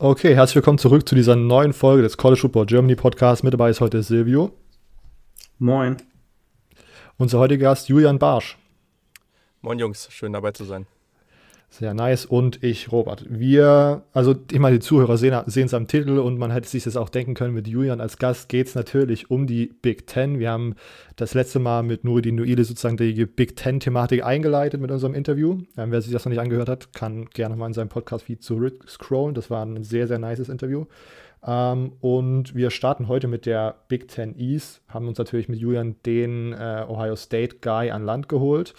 Okay, herzlich willkommen zurück zu dieser neuen Folge des College Football Germany Podcasts. Mit dabei ist heute Silvio. Moin. Unser heutiger Gast Julian Barsch. Moin Jungs, schön dabei zu sein. Sehr nice. Und ich, Robert. Wir, also ich meine, die Zuhörer sehen es am Titel und man hätte sich das auch denken können, mit Julian als Gast geht es natürlich um die Big Ten. Wir haben das letzte Mal mit Nuridin Nuile sozusagen die Big Ten-Thematik eingeleitet mit unserem Interview. Ähm, wer sich das noch nicht angehört hat, kann gerne mal in seinem Podcast-Feed zurückscrollen. Das war ein sehr, sehr nices Interview. Ähm, und wir starten heute mit der Big Ten East, haben uns natürlich mit Julian den äh, Ohio State Guy an Land geholt.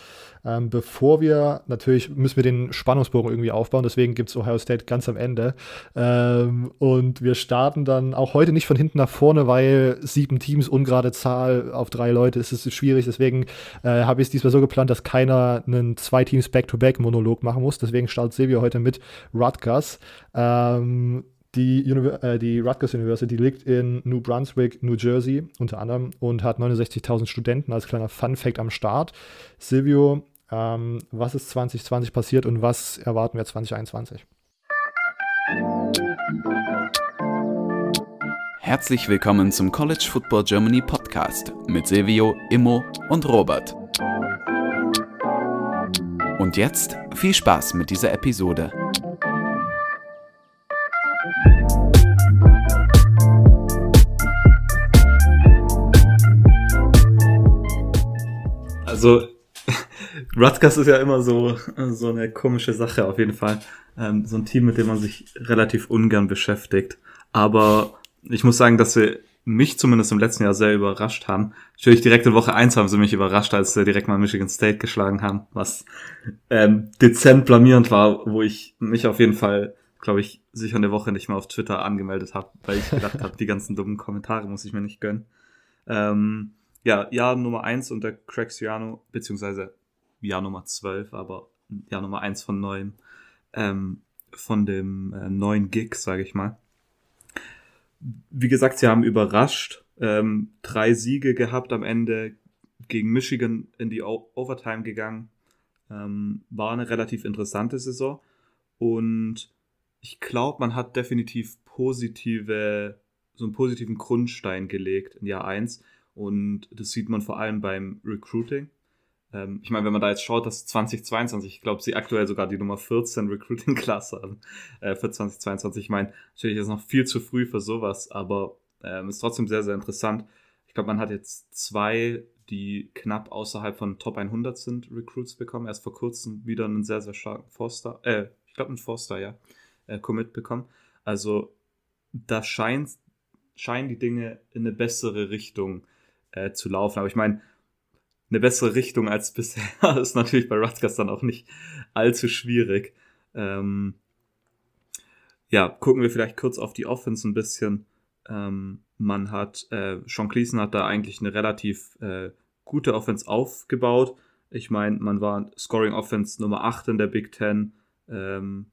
Ähm, bevor wir, natürlich müssen wir den Spannungsbogen irgendwie aufbauen, deswegen gibt es Ohio State ganz am Ende. Ähm, und wir starten dann auch heute nicht von hinten nach vorne, weil sieben Teams, ungerade Zahl auf drei Leute, es ist schwierig. Deswegen äh, habe ich es diesmal so geplant, dass keiner einen zwei Teams Back-to-Back-Monolog machen muss. Deswegen startet Silvio heute mit Rutgers. Ähm, die, äh, die Rutgers University liegt in New Brunswick, New Jersey unter anderem und hat 69.000 Studenten als kleiner Fun Fact am Start. Silvio, ähm, was ist 2020 passiert und was erwarten wir 2021? Herzlich willkommen zum College Football Germany Podcast mit Silvio, Immo und Robert. Und jetzt viel Spaß mit dieser Episode. Also, Rutgers ist ja immer so, so eine komische Sache auf jeden Fall. Ähm, so ein Team, mit dem man sich relativ ungern beschäftigt. Aber ich muss sagen, dass sie mich zumindest im letzten Jahr sehr überrascht haben. Natürlich direkt in Woche 1 haben sie mich überrascht, als sie direkt mal Michigan State geschlagen haben, was ähm, dezent blamierend war, wo ich mich auf jeden Fall, glaube ich, sicher eine Woche nicht mehr auf Twitter angemeldet habe, weil ich gedacht habe, die ganzen dummen Kommentare muss ich mir nicht gönnen. Ähm, ja, Jahr Nummer 1 unter Craig Ciano, beziehungsweise Jahr Nummer 12, aber Jahr Nummer 1 von neuem, ähm, von dem äh, neuen Gig, sage ich mal. Wie gesagt, sie haben überrascht, ähm, drei Siege gehabt am Ende, gegen Michigan in die o Overtime gegangen. Ähm, war eine relativ interessante Saison und ich glaube, man hat definitiv positive, so einen positiven Grundstein gelegt in Jahr 1 und das sieht man vor allem beim Recruiting. Ähm, ich meine, wenn man da jetzt schaut, dass 2022, ich glaube, sie aktuell sogar die Nummer 14 Recruiting-Klasse haben äh, für 2022. Ich meine, natürlich ist es noch viel zu früh für sowas, aber ähm, ist trotzdem sehr, sehr interessant. Ich glaube, man hat jetzt zwei, die knapp außerhalb von Top 100 sind, Recruits bekommen. Erst vor kurzem wieder einen sehr, sehr starken Forster, äh, ich glaube, einen Forster, ja, äh, Commit bekommen. Also, da scheint, scheinen die Dinge in eine bessere Richtung äh, zu laufen. Aber ich meine, eine bessere Richtung als bisher ist natürlich bei Rutgers dann auch nicht allzu schwierig. Ähm, ja, gucken wir vielleicht kurz auf die Offense ein bisschen. Ähm, man hat, äh, Sean Cleason hat da eigentlich eine relativ äh, gute Offense aufgebaut. Ich meine, man war Scoring Offense Nummer 8 in der Big Ten, ähm,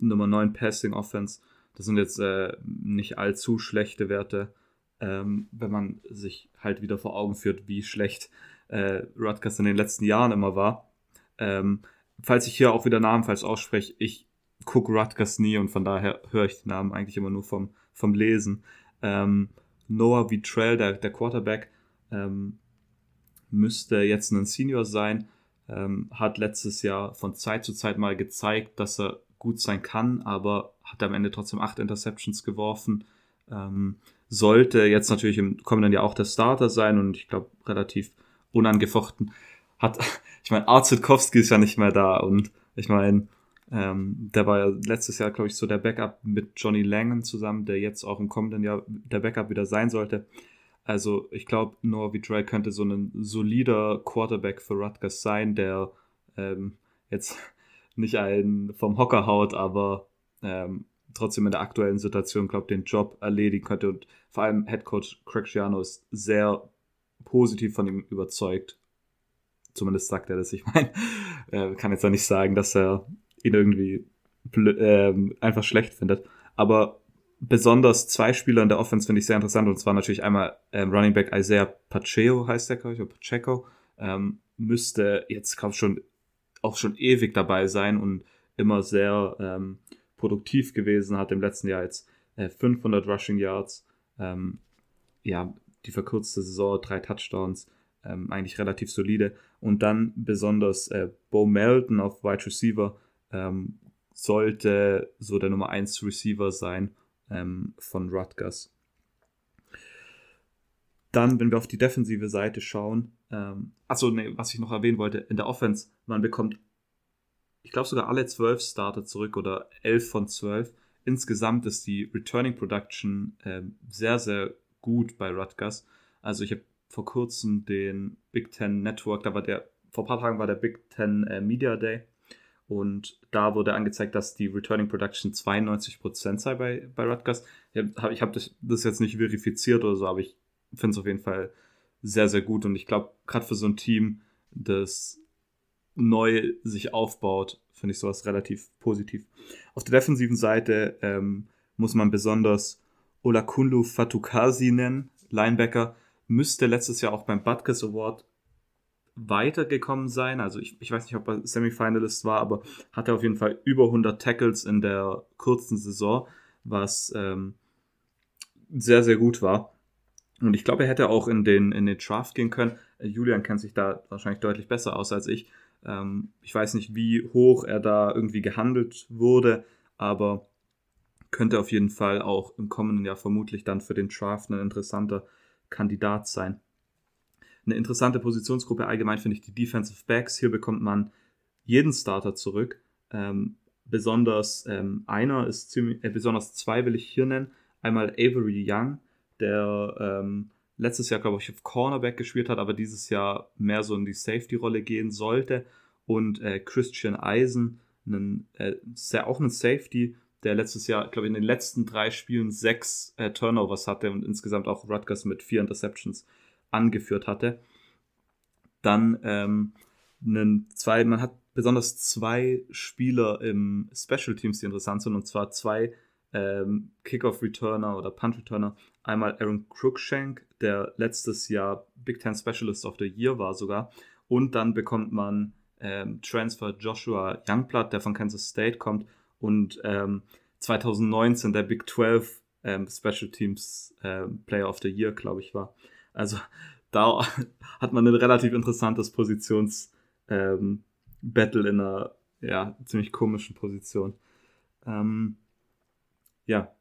Nummer 9 Passing Offense. Das sind jetzt äh, nicht allzu schlechte Werte ähm, wenn man sich halt wieder vor Augen führt, wie schlecht äh, Rutgers in den letzten Jahren immer war. Ähm, falls ich hier auch wieder Namen falsch ausspreche, ich gucke Rutgers nie und von daher höre ich die Namen eigentlich immer nur vom, vom Lesen. Ähm, Noah Vitrell, der, der Quarterback, ähm, müsste jetzt ein Senior sein, ähm, hat letztes Jahr von Zeit zu Zeit mal gezeigt, dass er gut sein kann, aber hat am Ende trotzdem acht Interceptions geworfen. Ähm, sollte jetzt natürlich im kommenden Jahr auch der Starter sein und ich glaube relativ unangefochten. Hat, ich meine, Arzitkowski ist ja nicht mehr da und ich meine, ähm, der war ja letztes Jahr, glaube ich, so der Backup mit Johnny Langen zusammen, der jetzt auch im kommenden Jahr der Backup wieder sein sollte. Also ich glaube, Noah Vitrell könnte so ein solider Quarterback für Rutgers sein, der ähm, jetzt nicht einen vom Hocker haut, aber ähm, trotzdem in der aktuellen Situation, glaube den Job erledigen könnte. Und vor allem Head Coach Craig Giano ist sehr positiv von ihm überzeugt. Zumindest sagt er das. Ich meine, er kann jetzt auch nicht sagen, dass er ihn irgendwie äh, einfach schlecht findet. Aber besonders zwei Spieler in der Offense finde ich sehr interessant. Und zwar natürlich einmal ähm, Running Back Isaiah Pacheco heißt der, glaube ich, oder Pacheco. Ähm, müsste jetzt, glaube ich, schon auch schon ewig dabei sein und immer sehr ähm, produktiv gewesen, hat im letzten Jahr jetzt äh, 500 Rushing Yards. Ähm, ja, die verkürzte Saison, drei Touchdowns, ähm, eigentlich relativ solide. Und dann besonders äh, Bo Melton auf Wide Receiver ähm, sollte so der Nummer 1 Receiver sein ähm, von Rutgers. Dann, wenn wir auf die defensive Seite schauen, ähm, achso, nee, was ich noch erwähnen wollte, in der Offense, man bekommt, ich glaube sogar alle zwölf Starter zurück oder elf von zwölf. Insgesamt ist die Returning Production ähm, sehr, sehr gut bei Rutgers. Also ich habe vor kurzem den Big Ten Network, da war der, vor ein paar Tagen war der Big Ten äh, Media Day und da wurde angezeigt, dass die Returning Production 92% sei bei, bei Rutgers. Ich habe hab das, das jetzt nicht verifiziert oder so, aber ich finde es auf jeden Fall sehr, sehr gut. Und ich glaube, gerade für so ein Team, das neu sich aufbaut, finde ich sowas relativ positiv. Auf der defensiven Seite ähm, muss man besonders Olakunlu Fatukasi nennen, Linebacker, müsste letztes Jahr auch beim Butkus Award weitergekommen sein. Also ich, ich weiß nicht, ob er Semifinalist war, aber hatte auf jeden Fall über 100 Tackles in der kurzen Saison, was ähm, sehr, sehr gut war. Und ich glaube, er hätte auch in den, in den Draft gehen können. Äh, Julian kennt sich da wahrscheinlich deutlich besser aus als ich. Ähm, ich weiß nicht, wie hoch er da irgendwie gehandelt wurde, aber könnte auf jeden Fall auch im kommenden Jahr vermutlich dann für den Draft ein interessanter Kandidat sein. Eine interessante Positionsgruppe allgemein finde ich die Defensive Backs. Hier bekommt man jeden Starter zurück. Ähm, besonders ähm, einer ist ziemlich, äh, besonders zwei will ich hier nennen. Einmal Avery Young, der ähm, letztes Jahr, glaube ich, auf Cornerback gespielt hat, aber dieses Jahr mehr so in die Safety-Rolle gehen sollte. Und äh, Christian Eisen, einen, äh, sehr, auch ein Safety, der letztes Jahr, glaube ich, in den letzten drei Spielen sechs äh, Turnovers hatte und insgesamt auch Rutgers mit vier Interceptions angeführt hatte. Dann ähm, einen zwei, man hat besonders zwei Spieler im Special Teams, die interessant sind, und zwar zwei ähm, Kickoff-Returner oder Punt-Returner. Einmal Aaron Cruikshank, der letztes Jahr Big Ten Specialist of the Year war sogar. Und dann bekommt man ähm, Transfer Joshua Youngblood, der von Kansas State kommt und ähm, 2019 der Big 12 ähm, Special Teams ähm, Player of the Year, glaube ich, war. Also da hat man ein relativ interessantes Positions ähm, in einer ja, ziemlich komischen Position. Ähm, ja,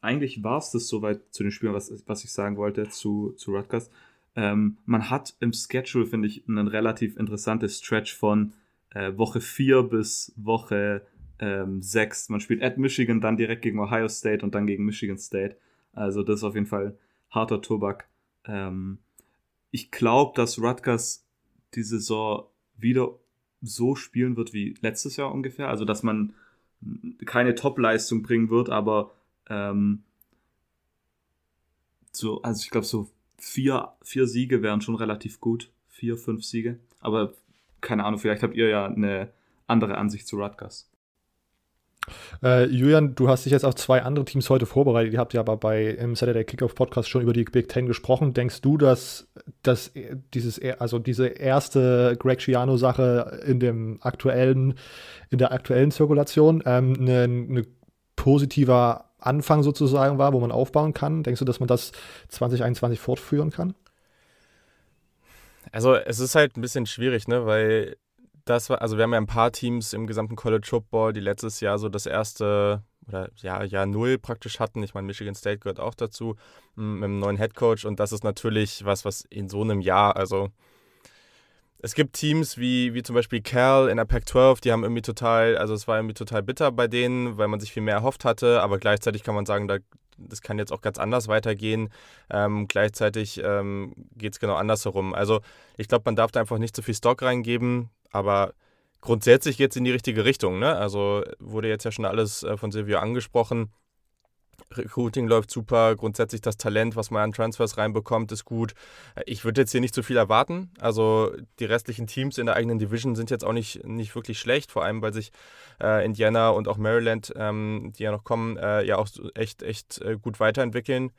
eigentlich war es das soweit zu den Spielen, was, was ich sagen wollte zu, zu Rutgers. Ähm, man hat im Schedule, finde ich, ein relativ interessantes Stretch von äh, Woche 4 bis Woche ähm, 6. Man spielt at Michigan, dann direkt gegen Ohio State und dann gegen Michigan State. Also das ist auf jeden Fall harter Tobak. Ähm, ich glaube, dass Rutgers die Saison wieder so spielen wird wie letztes Jahr ungefähr. Also dass man keine Top-Leistung bringen wird, aber ähm, so, also ich glaube, so vier, vier Siege wären schon relativ gut. Vier, fünf Siege. Aber keine Ahnung, vielleicht habt ihr ja eine andere Ansicht zu Rutgers. Äh, Julian, du hast dich jetzt auf zwei andere Teams heute vorbereitet. Ihr habt ja aber bei im Saturday Kickoff Podcast schon über die Big Ten gesprochen. Denkst du, dass, dass dieses, also diese erste Greg Schiano-Sache in dem aktuellen, in der aktuellen Zirkulation ähm, eine, eine positiver Anfang sozusagen war, wo man aufbauen kann? Denkst du, dass man das 2021 fortführen kann? Also es ist halt ein bisschen schwierig, ne, weil das war, also wir haben ja ein paar Teams im gesamten College Football, die letztes Jahr so das erste oder ja, Jahr null praktisch hatten. Ich meine, Michigan State gehört auch dazu mit einem neuen Head Coach und das ist natürlich was, was in so einem Jahr, also es gibt Teams wie, wie zum Beispiel Cal in der Pac-12, die haben irgendwie total, also es war irgendwie total bitter bei denen, weil man sich viel mehr erhofft hatte, aber gleichzeitig kann man sagen, da, das kann jetzt auch ganz anders weitergehen. Ähm, gleichzeitig ähm, geht es genau andersherum. Also ich glaube, man darf da einfach nicht zu viel Stock reingeben. Aber grundsätzlich geht es in die richtige Richtung. Ne? Also wurde jetzt ja schon alles äh, von Silvio angesprochen. Recruiting läuft super, grundsätzlich das Talent, was man an Transfers reinbekommt, ist gut. Äh, ich würde jetzt hier nicht zu viel erwarten. Also die restlichen Teams in der eigenen Division sind jetzt auch nicht, nicht wirklich schlecht, vor allem weil sich äh, Indiana und auch Maryland, ähm, die ja noch kommen, äh, ja auch echt, echt äh, gut weiterentwickeln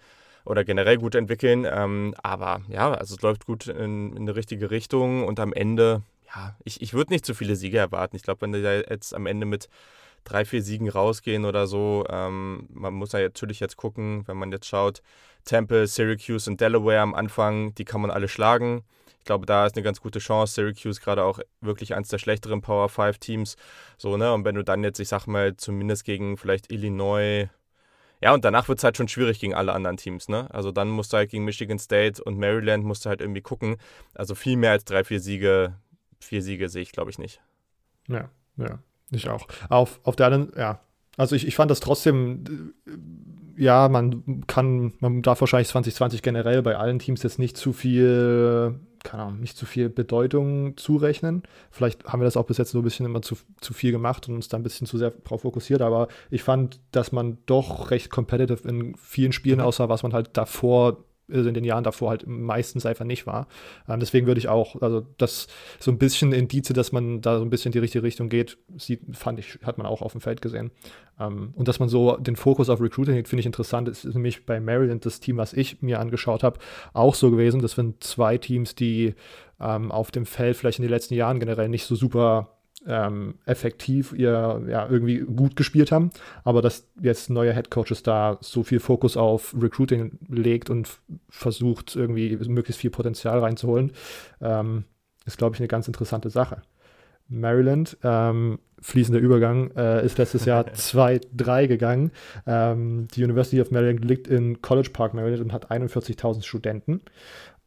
oder generell gut entwickeln. Ähm, aber ja, also es läuft gut in, in die richtige Richtung und am Ende ja, ich, ich würde nicht zu viele Siege erwarten. Ich glaube, wenn du da jetzt am Ende mit drei, vier Siegen rausgehen oder so. Ähm, man muss ja natürlich jetzt gucken, wenn man jetzt schaut, Temple, Syracuse und Delaware am Anfang, die kann man alle schlagen. Ich glaube, da ist eine ganz gute Chance. Syracuse gerade auch wirklich eins der schlechteren Power 5 Teams. So, ne? Und wenn du dann jetzt, ich sag mal, zumindest gegen vielleicht Illinois, ja, und danach wird es halt schon schwierig gegen alle anderen Teams, ne? Also dann musst du halt gegen Michigan State und Maryland musst du halt irgendwie gucken. Also viel mehr als drei, vier Siege, vier Siege sehe ich, glaube ich, nicht. Ja, ja, ich auch. Auf, auf der anderen, ja, also ich, ich fand das trotzdem, äh, ja, man kann, man darf wahrscheinlich 2020 generell bei allen Teams jetzt nicht zu viel keine Ahnung, nicht zu viel Bedeutung zurechnen. Vielleicht haben wir das auch bis jetzt so ein bisschen immer zu, zu viel gemacht und uns da ein bisschen zu sehr darauf fokussiert, aber ich fand, dass man doch recht competitive in vielen Spielen aussah, was man halt davor also in den Jahren davor halt meistens einfach nicht war. Ähm, deswegen würde ich auch, also das so ein bisschen Indize, dass man da so ein bisschen in die richtige Richtung geht, sieht, fand ich, hat man auch auf dem Feld gesehen. Ähm, und dass man so den Fokus auf Recruiting hat, finde ich interessant. Es ist nämlich bei Maryland das Team, was ich mir angeschaut habe, auch so gewesen. Das sind zwei Teams, die ähm, auf dem Feld vielleicht in den letzten Jahren generell nicht so super ähm, effektiv ihr ja irgendwie gut gespielt haben, aber dass jetzt neue Head Coaches da so viel Fokus auf Recruiting legt und versucht irgendwie möglichst viel Potenzial reinzuholen, ähm, ist glaube ich eine ganz interessante Sache. Maryland, ähm, fließender Übergang, äh, ist letztes Jahr 2-3 gegangen. Ähm, die University of Maryland liegt in College Park, Maryland und hat 41.000 Studenten.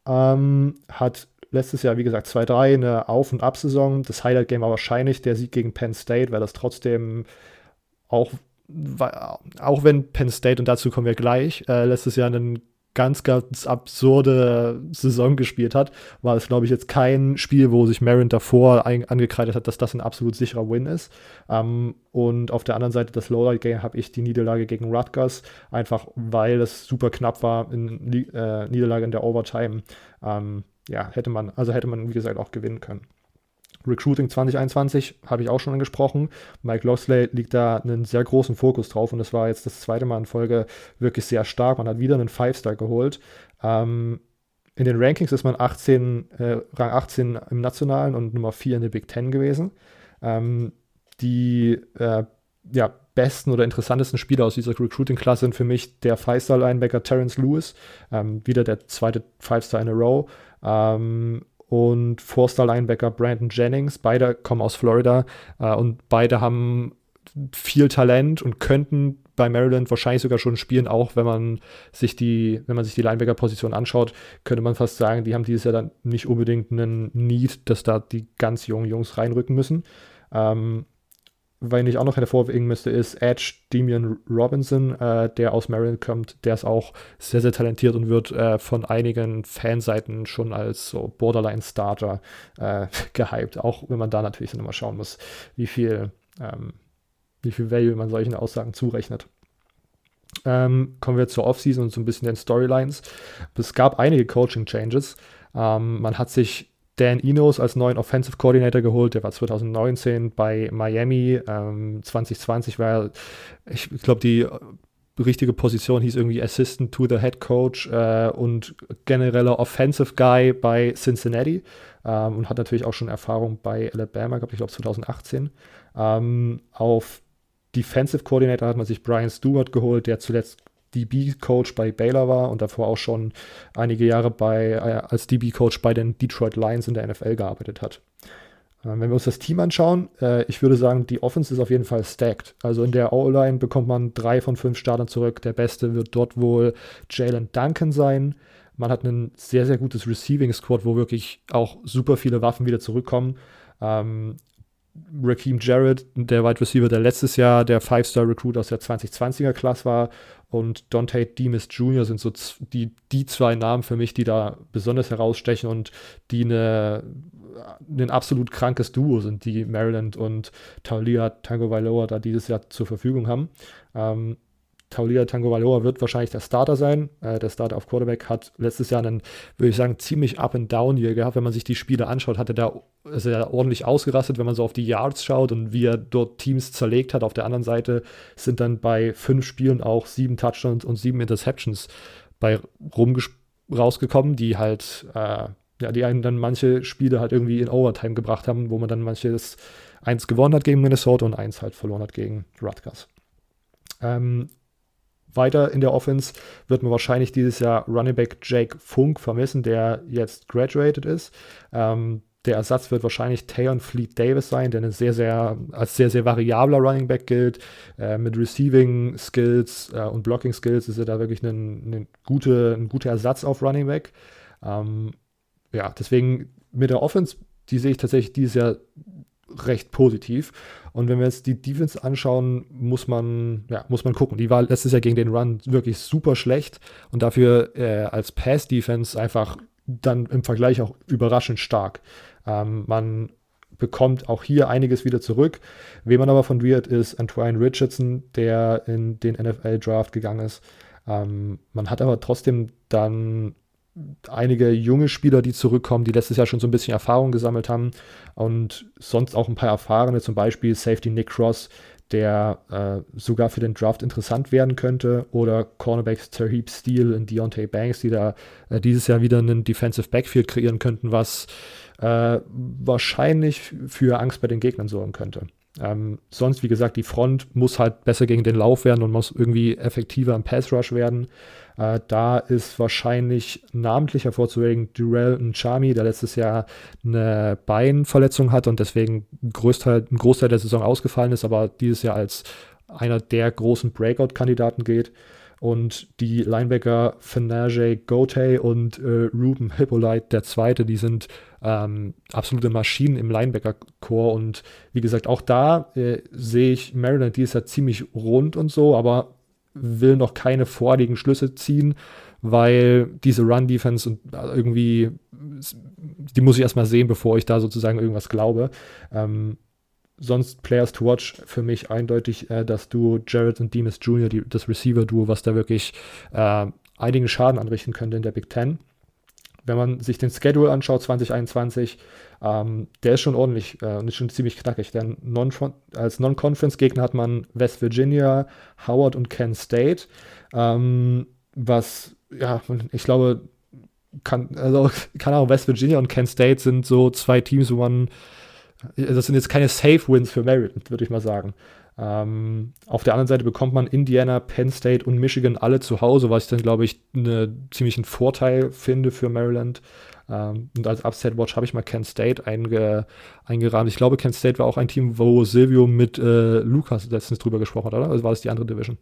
Ähm, hat letztes Jahr, wie gesagt, 2-3, eine Auf- und Ab-Saison. Das Highlight-Game war wahrscheinlich der Sieg gegen Penn State, weil das trotzdem auch, auch wenn Penn State, und dazu kommen wir gleich, äh, letztes Jahr einen ganz, ganz absurde Saison gespielt hat, war es, glaube ich, jetzt kein Spiel, wo sich Marin davor angekreidet hat, dass das ein absolut sicherer Win ist. Ähm, und auf der anderen Seite das Lowlight-Game habe ich die Niederlage gegen Rutgers, einfach weil es super knapp war, in äh, Niederlage in der Overtime. Ähm, ja, hätte man, also hätte man, wie gesagt, auch gewinnen können. Recruiting 2021 habe ich auch schon angesprochen. Mike Losley liegt da einen sehr großen Fokus drauf und das war jetzt das zweite Mal in Folge wirklich sehr stark. Man hat wieder einen Five-Star geholt. Ähm, in den Rankings ist man 18, äh, Rang 18 im Nationalen und Nummer 4 in der Big Ten gewesen. Ähm, die äh, ja, besten oder interessantesten Spieler aus dieser Recruiting-Klasse sind für mich der Five-Star-Linebacker Terrence Lewis, ähm, wieder der zweite Five-Star in a Row. Ähm, und Four-Star-Linebacker Brandon Jennings, beide kommen aus Florida äh, und beide haben viel Talent und könnten bei Maryland wahrscheinlich sogar schon spielen, auch wenn man sich die, wenn man sich die Linebacker-Position anschaut, könnte man fast sagen, die haben dieses Jahr dann nicht unbedingt einen Need, dass da die ganz jungen Jungs reinrücken müssen. Ähm, wenn ich auch noch hervorheben müsste, ist Edge Demian Robinson, äh, der aus Maryland kommt. Der ist auch sehr, sehr talentiert und wird äh, von einigen Fanseiten schon als so Borderline-Starter äh, gehypt. Auch wenn man da natürlich dann immer schauen muss, wie viel, ähm, wie viel Value man solchen Aussagen zurechnet. Ähm, kommen wir zur Offseason und so ein bisschen den Storylines. Es gab einige Coaching-Changes. Ähm, man hat sich Dan Enos als neuen Offensive Coordinator geholt. Der war 2019 bei Miami. Ähm, 2020 war, ich, glaube, die richtige Position hieß irgendwie Assistant to the Head Coach äh, und genereller Offensive Guy bei Cincinnati ähm, und hat natürlich auch schon Erfahrung bei Alabama gehabt, ich glaube 2018. Ähm, auf Defensive Coordinator hat man sich Brian Stewart geholt, der zuletzt DB-Coach bei Baylor war und davor auch schon einige Jahre bei, äh, als DB-Coach bei den Detroit Lions in der NFL gearbeitet hat. Äh, wenn wir uns das Team anschauen, äh, ich würde sagen, die Offense ist auf jeden Fall stacked. Also in der O-Line bekommt man drei von fünf Startern zurück. Der beste wird dort wohl Jalen Duncan sein. Man hat ein sehr, sehr gutes Receiving Squad, wo wirklich auch super viele Waffen wieder zurückkommen. Ähm, Raheem Jarrett, der Wide Receiver, der letztes Jahr der Five-Star-Recruit aus der 2020er-Klasse war, und Dante Demas Jr. sind so die, die zwei Namen für mich, die da besonders herausstechen und die eine, ein absolut krankes Duo sind, die Maryland und Taulia Tango Vailoa da dieses Jahr zur Verfügung haben. Ähm, Taulia Tagovailoa wird wahrscheinlich der Starter sein. Äh, der Starter auf Quarterback hat letztes Jahr einen, würde ich sagen, ziemlich up and down hier gehabt. Wenn man sich die Spiele anschaut, hat er da, er ordentlich ausgerastet, wenn man so auf die Yards schaut und wie er dort Teams zerlegt hat. Auf der anderen Seite sind dann bei fünf Spielen auch sieben Touchdowns und sieben Interceptions bei rausgekommen, die halt, äh, ja, die einen dann manche Spiele halt irgendwie in Overtime gebracht haben, wo man dann manches eins gewonnen hat gegen Minnesota und eins halt verloren hat gegen Rutgers. Ähm, weiter in der Offense wird man wahrscheinlich dieses Jahr Running Back Jake Funk vermissen, der jetzt graduated ist. Ähm, der Ersatz wird wahrscheinlich Tayon Fleet Davis sein, der eine sehr, sehr, als sehr, sehr variabler Running Back gilt. Äh, mit Receiving Skills äh, und Blocking Skills ist er da wirklich ein, ein, gute, ein guter Ersatz auf Running Back. Ähm, ja, deswegen mit der Offense, die sehe ich tatsächlich dieses Jahr recht positiv. Und wenn wir jetzt die Defense anschauen, muss man, ja, muss man gucken. Die war letztes Jahr gegen den Run wirklich super schlecht und dafür äh, als Pass-Defense einfach dann im Vergleich auch überraschend stark. Ähm, man bekommt auch hier einiges wieder zurück. Wem man aber von verliert, ist Antoine Richardson, der in den NFL-Draft gegangen ist. Ähm, man hat aber trotzdem dann einige junge Spieler, die zurückkommen, die letztes Jahr schon so ein bisschen Erfahrung gesammelt haben und sonst auch ein paar erfahrene, zum Beispiel Safety Nick Cross, der äh, sogar für den Draft interessant werden könnte, oder Cornerbacks Terheep Steele und Deontay Banks, die da äh, dieses Jahr wieder einen Defensive Backfield kreieren könnten, was äh, wahrscheinlich für Angst bei den Gegnern sorgen könnte. Ähm, sonst, wie gesagt, die Front muss halt besser gegen den Lauf werden und muss irgendwie effektiver im Pass Rush werden. Äh, da ist wahrscheinlich namentlich hervorzuheben Durell Chami, der letztes Jahr eine Beinverletzung hat und deswegen Großteil, ein Großteil der Saison ausgefallen ist, aber dieses Jahr als einer der großen Breakout-Kandidaten geht. Und die Linebacker Fenerge Gote und äh, Ruben Hippolyte, der zweite, die sind ähm, absolute Maschinen im Linebacker-Core. Und wie gesagt, auch da äh, sehe ich Maryland, die ist ja ziemlich rund und so, aber will noch keine vorigen Schlüsse ziehen, weil diese Run-Defense und irgendwie, die muss ich erstmal sehen, bevor ich da sozusagen irgendwas glaube. Ähm, sonst Players to Watch für mich eindeutig äh, das Duo Jared und Demas Jr., die, das Receiver-Duo, was da wirklich äh, einigen Schaden anrichten könnte in der Big Ten. Wenn man sich den Schedule anschaut, 2021, ähm, der ist schon ordentlich äh, und ist schon ziemlich knackig. Denn non als Non-Conference-Gegner hat man West Virginia, Howard und Kent State. Ähm, was, ja, ich glaube, kann, also, keine Ahnung, West Virginia und Kent State sind so zwei Teams, wo man, das sind jetzt keine Safe-Wins für Maryland, würde ich mal sagen. Ähm, auf der anderen Seite bekommt man Indiana, Penn State und Michigan alle zu Hause, was ich dann, glaube ich, einen ziemlichen Vorteil finde für Maryland. Ähm, und als Upset Watch habe ich mal Kent State einge, eingerahmt. Ich glaube, Kent State war auch ein Team, wo Silvio mit äh, Lukas letztens drüber gesprochen hat, oder? Also war das die andere Division?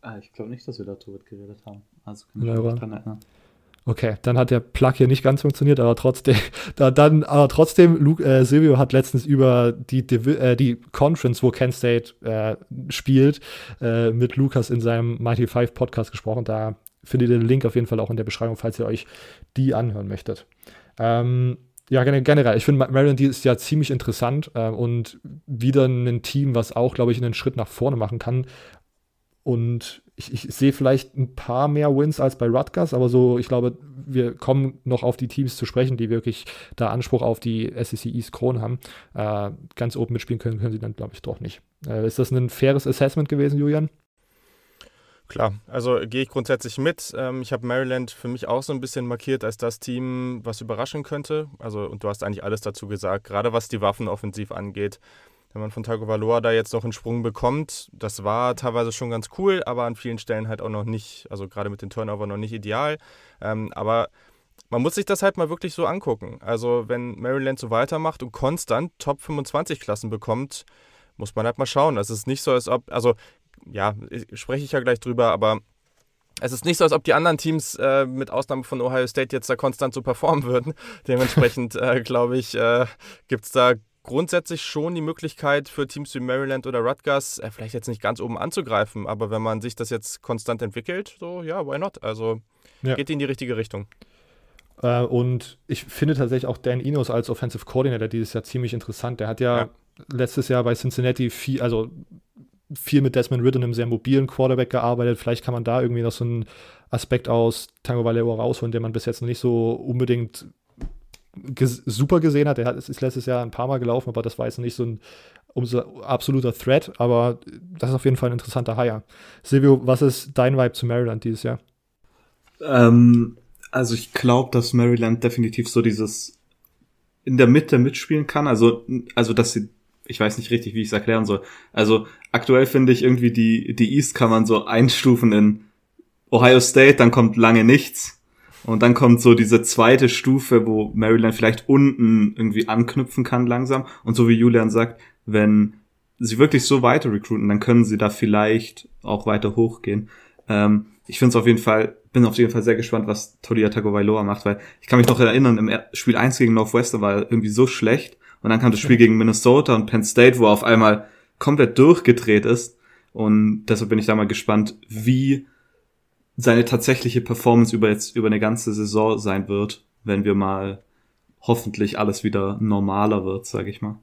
Ah, ich glaube nicht, dass wir darüber geredet haben. Also kann ich mich daran erinnern. Okay, dann hat der Plug hier nicht ganz funktioniert, aber trotzdem, da, dann, aber trotzdem, Luke, äh, Silvio hat letztens über die, äh, die Conference, wo Kent State äh, spielt, äh, mit Lukas in seinem Mighty Five Podcast gesprochen. Da findet ihr den Link auf jeden Fall auch in der Beschreibung, falls ihr euch die anhören möchtet. Ähm, ja, generell, ich finde Maryland ist ja ziemlich interessant äh, und wieder ein Team, was auch, glaube ich, einen Schritt nach vorne machen kann. Und ich, ich sehe vielleicht ein paar mehr Wins als bei Rutgers, aber so, ich glaube, wir kommen noch auf die Teams zu sprechen, die wirklich da Anspruch auf die SEC East Krone haben. Äh, ganz oben mitspielen können, können sie dann, glaube ich, doch nicht. Äh, ist das ein faires Assessment gewesen, Julian? Klar, also gehe ich grundsätzlich mit. Ähm, ich habe Maryland für mich auch so ein bisschen markiert als das Team, was überraschen könnte. Also, und du hast eigentlich alles dazu gesagt, gerade was die Waffenoffensiv angeht wenn man von Tagovailoa da jetzt noch einen Sprung bekommt, das war teilweise schon ganz cool, aber an vielen Stellen halt auch noch nicht, also gerade mit den Turnover noch nicht ideal. Ähm, aber man muss sich das halt mal wirklich so angucken. Also wenn Maryland so weitermacht und konstant Top 25 Klassen bekommt, muss man halt mal schauen. Es ist nicht so, als ob, also ja, spreche ich ja gleich drüber, aber es ist nicht so, als ob die anderen Teams äh, mit Ausnahme von Ohio State jetzt da konstant so performen würden. Dementsprechend äh, glaube ich, äh, gibt es da grundsätzlich schon die Möglichkeit für Teams wie Maryland oder Rutgers, äh, vielleicht jetzt nicht ganz oben anzugreifen, aber wenn man sich das jetzt konstant entwickelt, so ja, why not? Also ja. geht in die richtige Richtung. Äh, und ich finde tatsächlich auch Dan Inos als Offensive Coordinator dieses Jahr ziemlich interessant. Der hat ja, ja. letztes Jahr bei Cincinnati viel, also viel mit Desmond Ritter, einem sehr mobilen Quarterback, gearbeitet. Vielleicht kann man da irgendwie noch so einen Aspekt aus Tango Valero rausholen, den man bis jetzt noch nicht so unbedingt super gesehen hat. Er hat, ist letztes Jahr ein paar Mal gelaufen, aber das war jetzt nicht so ein umso absoluter Threat, aber das ist auf jeden Fall ein interessanter Hire. Silvio, was ist dein Vibe zu Maryland dieses Jahr? Ähm, also ich glaube, dass Maryland definitiv so dieses in der Mitte mitspielen kann. Also, also dass sie ich weiß nicht richtig, wie ich es erklären soll. Also aktuell finde ich irgendwie die, die East kann man so einstufen in Ohio State, dann kommt lange nichts. Und dann kommt so diese zweite Stufe, wo Maryland vielleicht unten irgendwie anknüpfen kann langsam. Und so wie Julian sagt, wenn sie wirklich so weiter recruiten, dann können sie da vielleicht auch weiter hochgehen. Ähm, ich finde es auf jeden Fall, bin auf jeden Fall sehr gespannt, was Tolia Tagovailoa macht, weil ich kann mich noch erinnern, im Spiel 1 gegen Northwestern war er irgendwie so schlecht. Und dann kam das Spiel gegen Minnesota und Penn State, wo er auf einmal komplett durchgedreht ist. Und deshalb bin ich da mal gespannt, wie seine tatsächliche Performance über jetzt über eine ganze Saison sein wird, wenn wir mal hoffentlich alles wieder normaler wird, sage ich mal.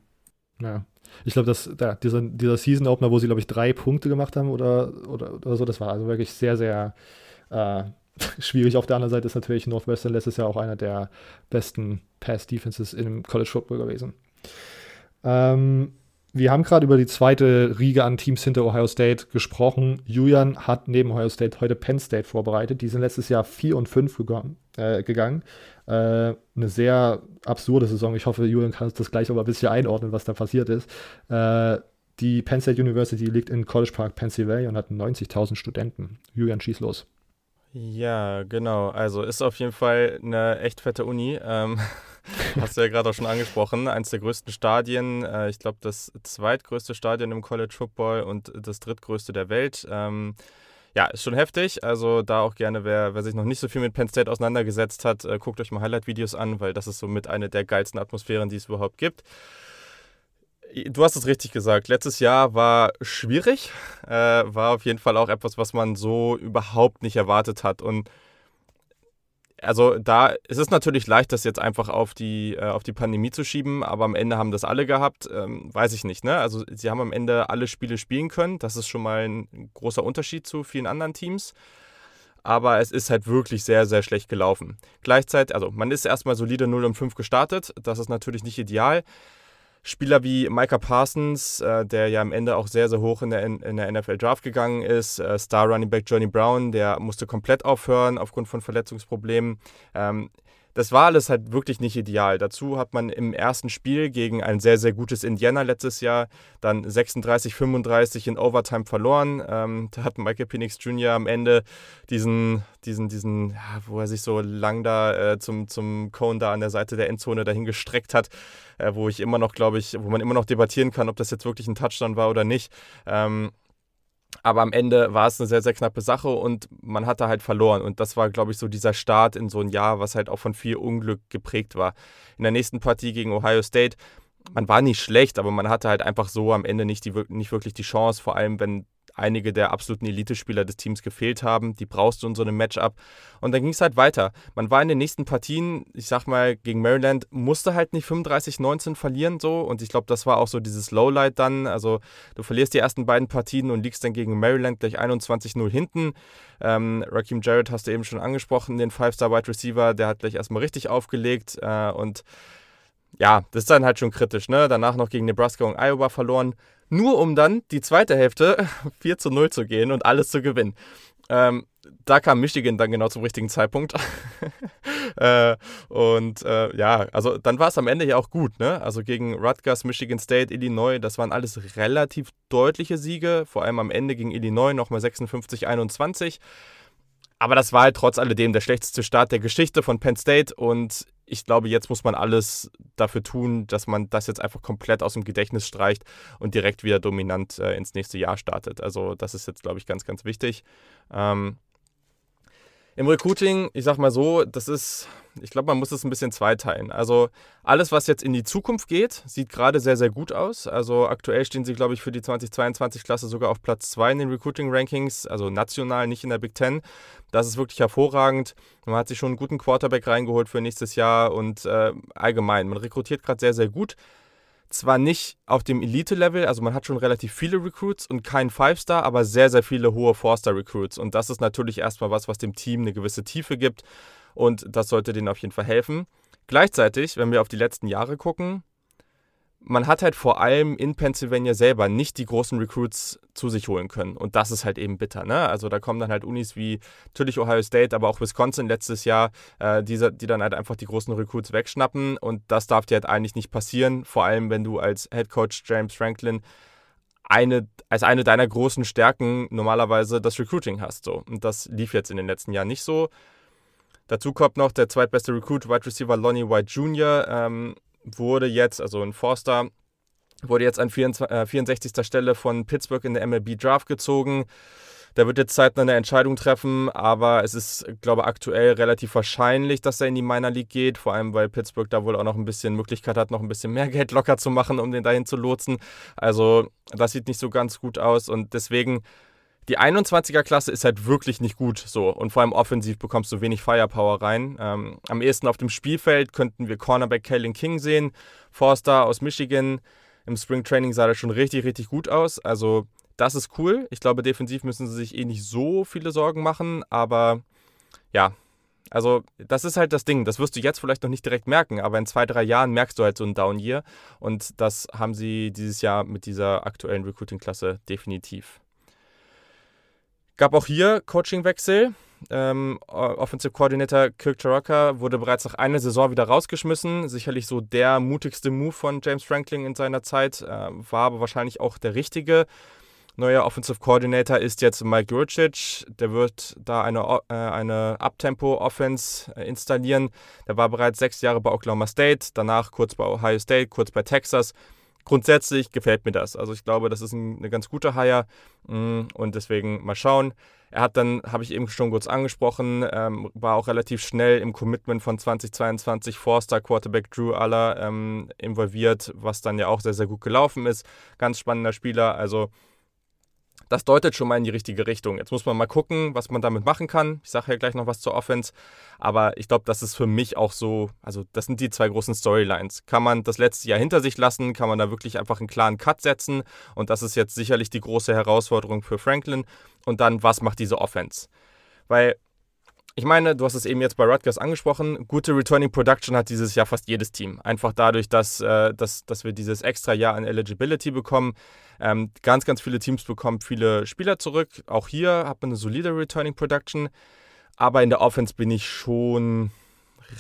Ja. Ich glaube, dass ja, dieser, dieser Season Opener, wo sie, glaube ich, drei Punkte gemacht haben oder, oder, oder so, das war also wirklich sehr, sehr äh, schwierig. Auf der anderen Seite ist natürlich Northwestern letztes Jahr auch einer der besten Pass-Defenses im College Football gewesen. Ähm, wir haben gerade über die zweite Riege an Teams hinter Ohio State gesprochen. Julian hat neben Ohio State heute Penn State vorbereitet. Die sind letztes Jahr 4 und 5 gegangen. Äh, gegangen. Äh, eine sehr absurde Saison. Ich hoffe, Julian kann das gleich aber ein bisschen einordnen, was da passiert ist. Äh, die Penn State University liegt in College Park, Pennsylvania und hat 90.000 Studenten. Julian, schieß los. Ja, genau. Also ist auf jeden Fall eine echt fette Uni. Ähm, Hast du ja gerade auch schon angesprochen. Eines der größten Stadien, äh, ich glaube das zweitgrößte Stadion im College Football und das drittgrößte der Welt. Ähm, ja, ist schon heftig. Also da auch gerne, wer, wer sich noch nicht so viel mit Penn State auseinandergesetzt hat, äh, guckt euch mal Highlight-Videos an, weil das ist so mit einer der geilsten Atmosphären, die es überhaupt gibt. Du hast es richtig gesagt. Letztes Jahr war schwierig, äh, war auf jeden Fall auch etwas, was man so überhaupt nicht erwartet hat. Und also da es ist natürlich leicht, das jetzt einfach auf die, äh, auf die Pandemie zu schieben, aber am Ende haben das alle gehabt, ähm, weiß ich nicht. Ne? Also sie haben am Ende alle Spiele spielen können. Das ist schon mal ein großer Unterschied zu vielen anderen Teams. Aber es ist halt wirklich sehr, sehr schlecht gelaufen. Gleichzeitig, also man ist erstmal solide 0 und 5 gestartet. Das ist natürlich nicht ideal. Spieler wie Micah Parsons, äh, der ja am Ende auch sehr, sehr hoch in der, in der NFL Draft gegangen ist, äh, Star Running Back Johnny Brown, der musste komplett aufhören aufgrund von Verletzungsproblemen. Ähm, das war alles halt wirklich nicht ideal. Dazu hat man im ersten Spiel gegen ein sehr, sehr gutes Indiana letztes Jahr dann 36-35 in Overtime verloren. Ähm, da hat Michael Penix Jr. am Ende diesen, diesen, diesen, ja, wo er sich so lang da äh, zum, zum Cone da an der Seite der Endzone dahin gestreckt hat, äh, wo ich immer noch, glaube ich, wo man immer noch debattieren kann, ob das jetzt wirklich ein Touchdown war oder nicht. Ähm, aber am Ende war es eine sehr, sehr knappe Sache und man hatte halt verloren. Und das war, glaube ich, so dieser Start in so ein Jahr, was halt auch von viel Unglück geprägt war. In der nächsten Partie gegen Ohio State, man war nicht schlecht, aber man hatte halt einfach so am Ende nicht, die, nicht wirklich die Chance, vor allem wenn einige der absoluten Elite-Spieler des Teams gefehlt haben. Die brauchst du in so einem Matchup. Und dann ging es halt weiter. Man war in den nächsten Partien, ich sag mal, gegen Maryland, musste halt nicht 35-19 verlieren so. Und ich glaube, das war auch so dieses Lowlight dann. Also du verlierst die ersten beiden Partien und liegst dann gegen Maryland gleich 21-0 hinten. Ähm, Raheem Jarrett hast du eben schon angesprochen, den Five-Star-Wide Receiver, der hat gleich erstmal richtig aufgelegt äh, und ja, das ist dann halt schon kritisch, ne? Danach noch gegen Nebraska und Iowa verloren. Nur um dann die zweite Hälfte 4 zu 0 zu gehen und alles zu gewinnen. Ähm, da kam Michigan dann genau zum richtigen Zeitpunkt. äh, und äh, ja, also dann war es am Ende ja auch gut, ne? Also gegen Rutgers, Michigan State, Illinois, das waren alles relativ deutliche Siege, vor allem am Ende gegen Illinois nochmal 56-21. Aber das war halt trotz alledem der schlechteste Start der Geschichte von Penn State und ich glaube, jetzt muss man alles dafür tun, dass man das jetzt einfach komplett aus dem Gedächtnis streicht und direkt wieder dominant äh, ins nächste Jahr startet. Also das ist jetzt, glaube ich, ganz, ganz wichtig. Ähm, Im Recruiting, ich sag mal so, das ist ich glaube, man muss es ein bisschen zweiteilen. Also alles, was jetzt in die Zukunft geht, sieht gerade sehr, sehr gut aus. Also aktuell stehen sie, glaube ich, für die 2022-Klasse sogar auf Platz 2 in den Recruiting-Rankings, also national, nicht in der Big Ten. Das ist wirklich hervorragend. Man hat sich schon einen guten Quarterback reingeholt für nächstes Jahr und äh, allgemein, man rekrutiert gerade sehr, sehr gut zwar nicht auf dem Elite-Level, also man hat schon relativ viele Recruits und keinen Five-Star, aber sehr, sehr viele hohe Four-Star-Recruits. Und das ist natürlich erstmal was, was dem Team eine gewisse Tiefe gibt und das sollte denen auf jeden Fall helfen. Gleichzeitig, wenn wir auf die letzten Jahre gucken, man hat halt vor allem in Pennsylvania selber nicht die großen Recruits zu sich holen können. Und das ist halt eben bitter. Ne? Also da kommen dann halt Unis wie natürlich Ohio State, aber auch Wisconsin letztes Jahr, äh, die, die dann halt einfach die großen Recruits wegschnappen. Und das darf dir halt eigentlich nicht passieren. Vor allem, wenn du als Head Coach James Franklin eine, als eine deiner großen Stärken normalerweise das Recruiting hast. So. Und das lief jetzt in den letzten Jahren nicht so. Dazu kommt noch der zweitbeste Recruit, Wide Receiver Lonnie White Jr., ähm, wurde jetzt, also ein Forster, wurde jetzt an 24, äh, 64. Stelle von Pittsburgh in der MLB Draft gezogen. Der wird jetzt zeitnah eine Entscheidung treffen, aber es ist, glaube ich, aktuell relativ wahrscheinlich, dass er in die Minor League geht, vor allem weil Pittsburgh da wohl auch noch ein bisschen Möglichkeit hat, noch ein bisschen mehr Geld locker zu machen, um den dahin zu lotsen. Also das sieht nicht so ganz gut aus und deswegen die 21er-Klasse ist halt wirklich nicht gut so. Und vor allem offensiv bekommst du wenig Firepower rein. Ähm, am ehesten auf dem Spielfeld könnten wir Cornerback Kellen King sehen. Forster aus Michigan. Im Spring Training sah das schon richtig, richtig gut aus. Also, das ist cool. Ich glaube, defensiv müssen sie sich eh nicht so viele Sorgen machen. Aber ja, also das ist halt das Ding. Das wirst du jetzt vielleicht noch nicht direkt merken, aber in zwei, drei Jahren merkst du halt so ein Down Year. Und das haben sie dieses Jahr mit dieser aktuellen Recruiting-Klasse definitiv. Gab auch hier Coachingwechsel. Ähm, Offensive Coordinator Kirk Taraka wurde bereits nach einer Saison wieder rausgeschmissen. Sicherlich so der mutigste Move von James Franklin in seiner Zeit, äh, war aber wahrscheinlich auch der richtige. Neuer Offensive Coordinator ist jetzt Mike Jurcic. Der wird da eine, äh, eine Uptempo-Offense äh, installieren. Der war bereits sechs Jahre bei Oklahoma State, danach kurz bei Ohio State, kurz bei Texas grundsätzlich gefällt mir das. Also ich glaube, das ist ein, eine ganz gute Hire mm, und deswegen mal schauen. Er hat dann, habe ich eben schon kurz angesprochen, ähm, war auch relativ schnell im Commitment von 2022 Forster Quarterback Drew Aller ähm, involviert, was dann ja auch sehr, sehr gut gelaufen ist. Ganz spannender Spieler. Also das deutet schon mal in die richtige Richtung. Jetzt muss man mal gucken, was man damit machen kann. Ich sage ja gleich noch was zur Offense. Aber ich glaube, das ist für mich auch so, also das sind die zwei großen Storylines. Kann man das letzte Jahr hinter sich lassen? Kann man da wirklich einfach einen klaren Cut setzen? Und das ist jetzt sicherlich die große Herausforderung für Franklin. Und dann, was macht diese Offense? Weil ich meine, du hast es eben jetzt bei Rutgers angesprochen, gute Returning Production hat dieses Jahr fast jedes Team. Einfach dadurch, dass, äh, dass, dass wir dieses extra Jahr an Eligibility bekommen. Ähm, ganz, ganz viele Teams bekommen viele Spieler zurück. Auch hier hat man eine solide Returning Production. Aber in der Offense bin ich schon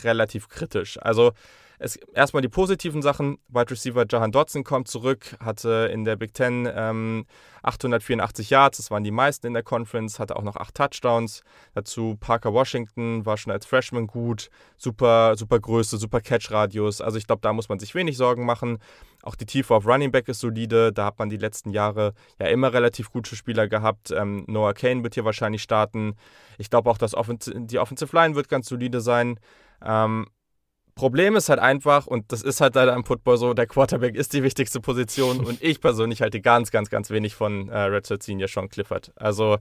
relativ kritisch. Also es, erstmal die positiven Sachen. Wide Receiver Jahan Dodson kommt zurück, hatte in der Big Ten ähm, 884 Yards, das waren die meisten in der Conference, hatte auch noch acht Touchdowns. Dazu Parker Washington war schon als Freshman gut, super, super Größe, super Catch-Radius. Also ich glaube, da muss man sich wenig Sorgen machen. Auch die Tiefe auf Running Back ist solide. Da hat man die letzten Jahre ja immer relativ gute Spieler gehabt. Ähm, Noah Kane wird hier wahrscheinlich starten. Ich glaube auch, dass Offensive, die Offensive Line wird ganz solide sein. Ähm, Problem ist halt einfach, und das ist halt leider im Football so, der Quarterback ist die wichtigste Position und ich persönlich halte ganz, ganz, ganz wenig von äh, Red Senior Sean Clifford. Also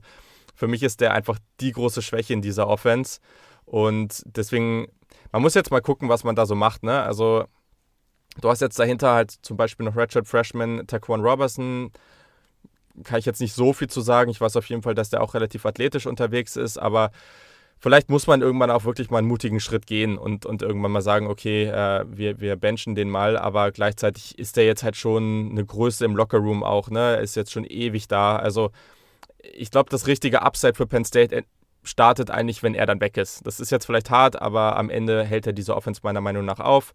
für mich ist der einfach die große Schwäche in dieser Offense und deswegen, man muss jetzt mal gucken, was man da so macht, ne? Also du hast jetzt dahinter halt zum Beispiel noch Redshirt Freshman Taquan Robertson, kann ich jetzt nicht so viel zu sagen. Ich weiß auf jeden Fall, dass der auch relativ athletisch unterwegs ist, aber vielleicht muss man irgendwann auch wirklich mal einen mutigen Schritt gehen und, und irgendwann mal sagen, okay, äh, wir, wir benchen den mal, aber gleichzeitig ist der jetzt halt schon eine Größe im Lockerroom auch, ne? Ist jetzt schon ewig da. Also ich glaube, das richtige Upside für Penn State startet eigentlich, wenn er dann weg ist. Das ist jetzt vielleicht hart, aber am Ende hält er diese Offense meiner Meinung nach auf.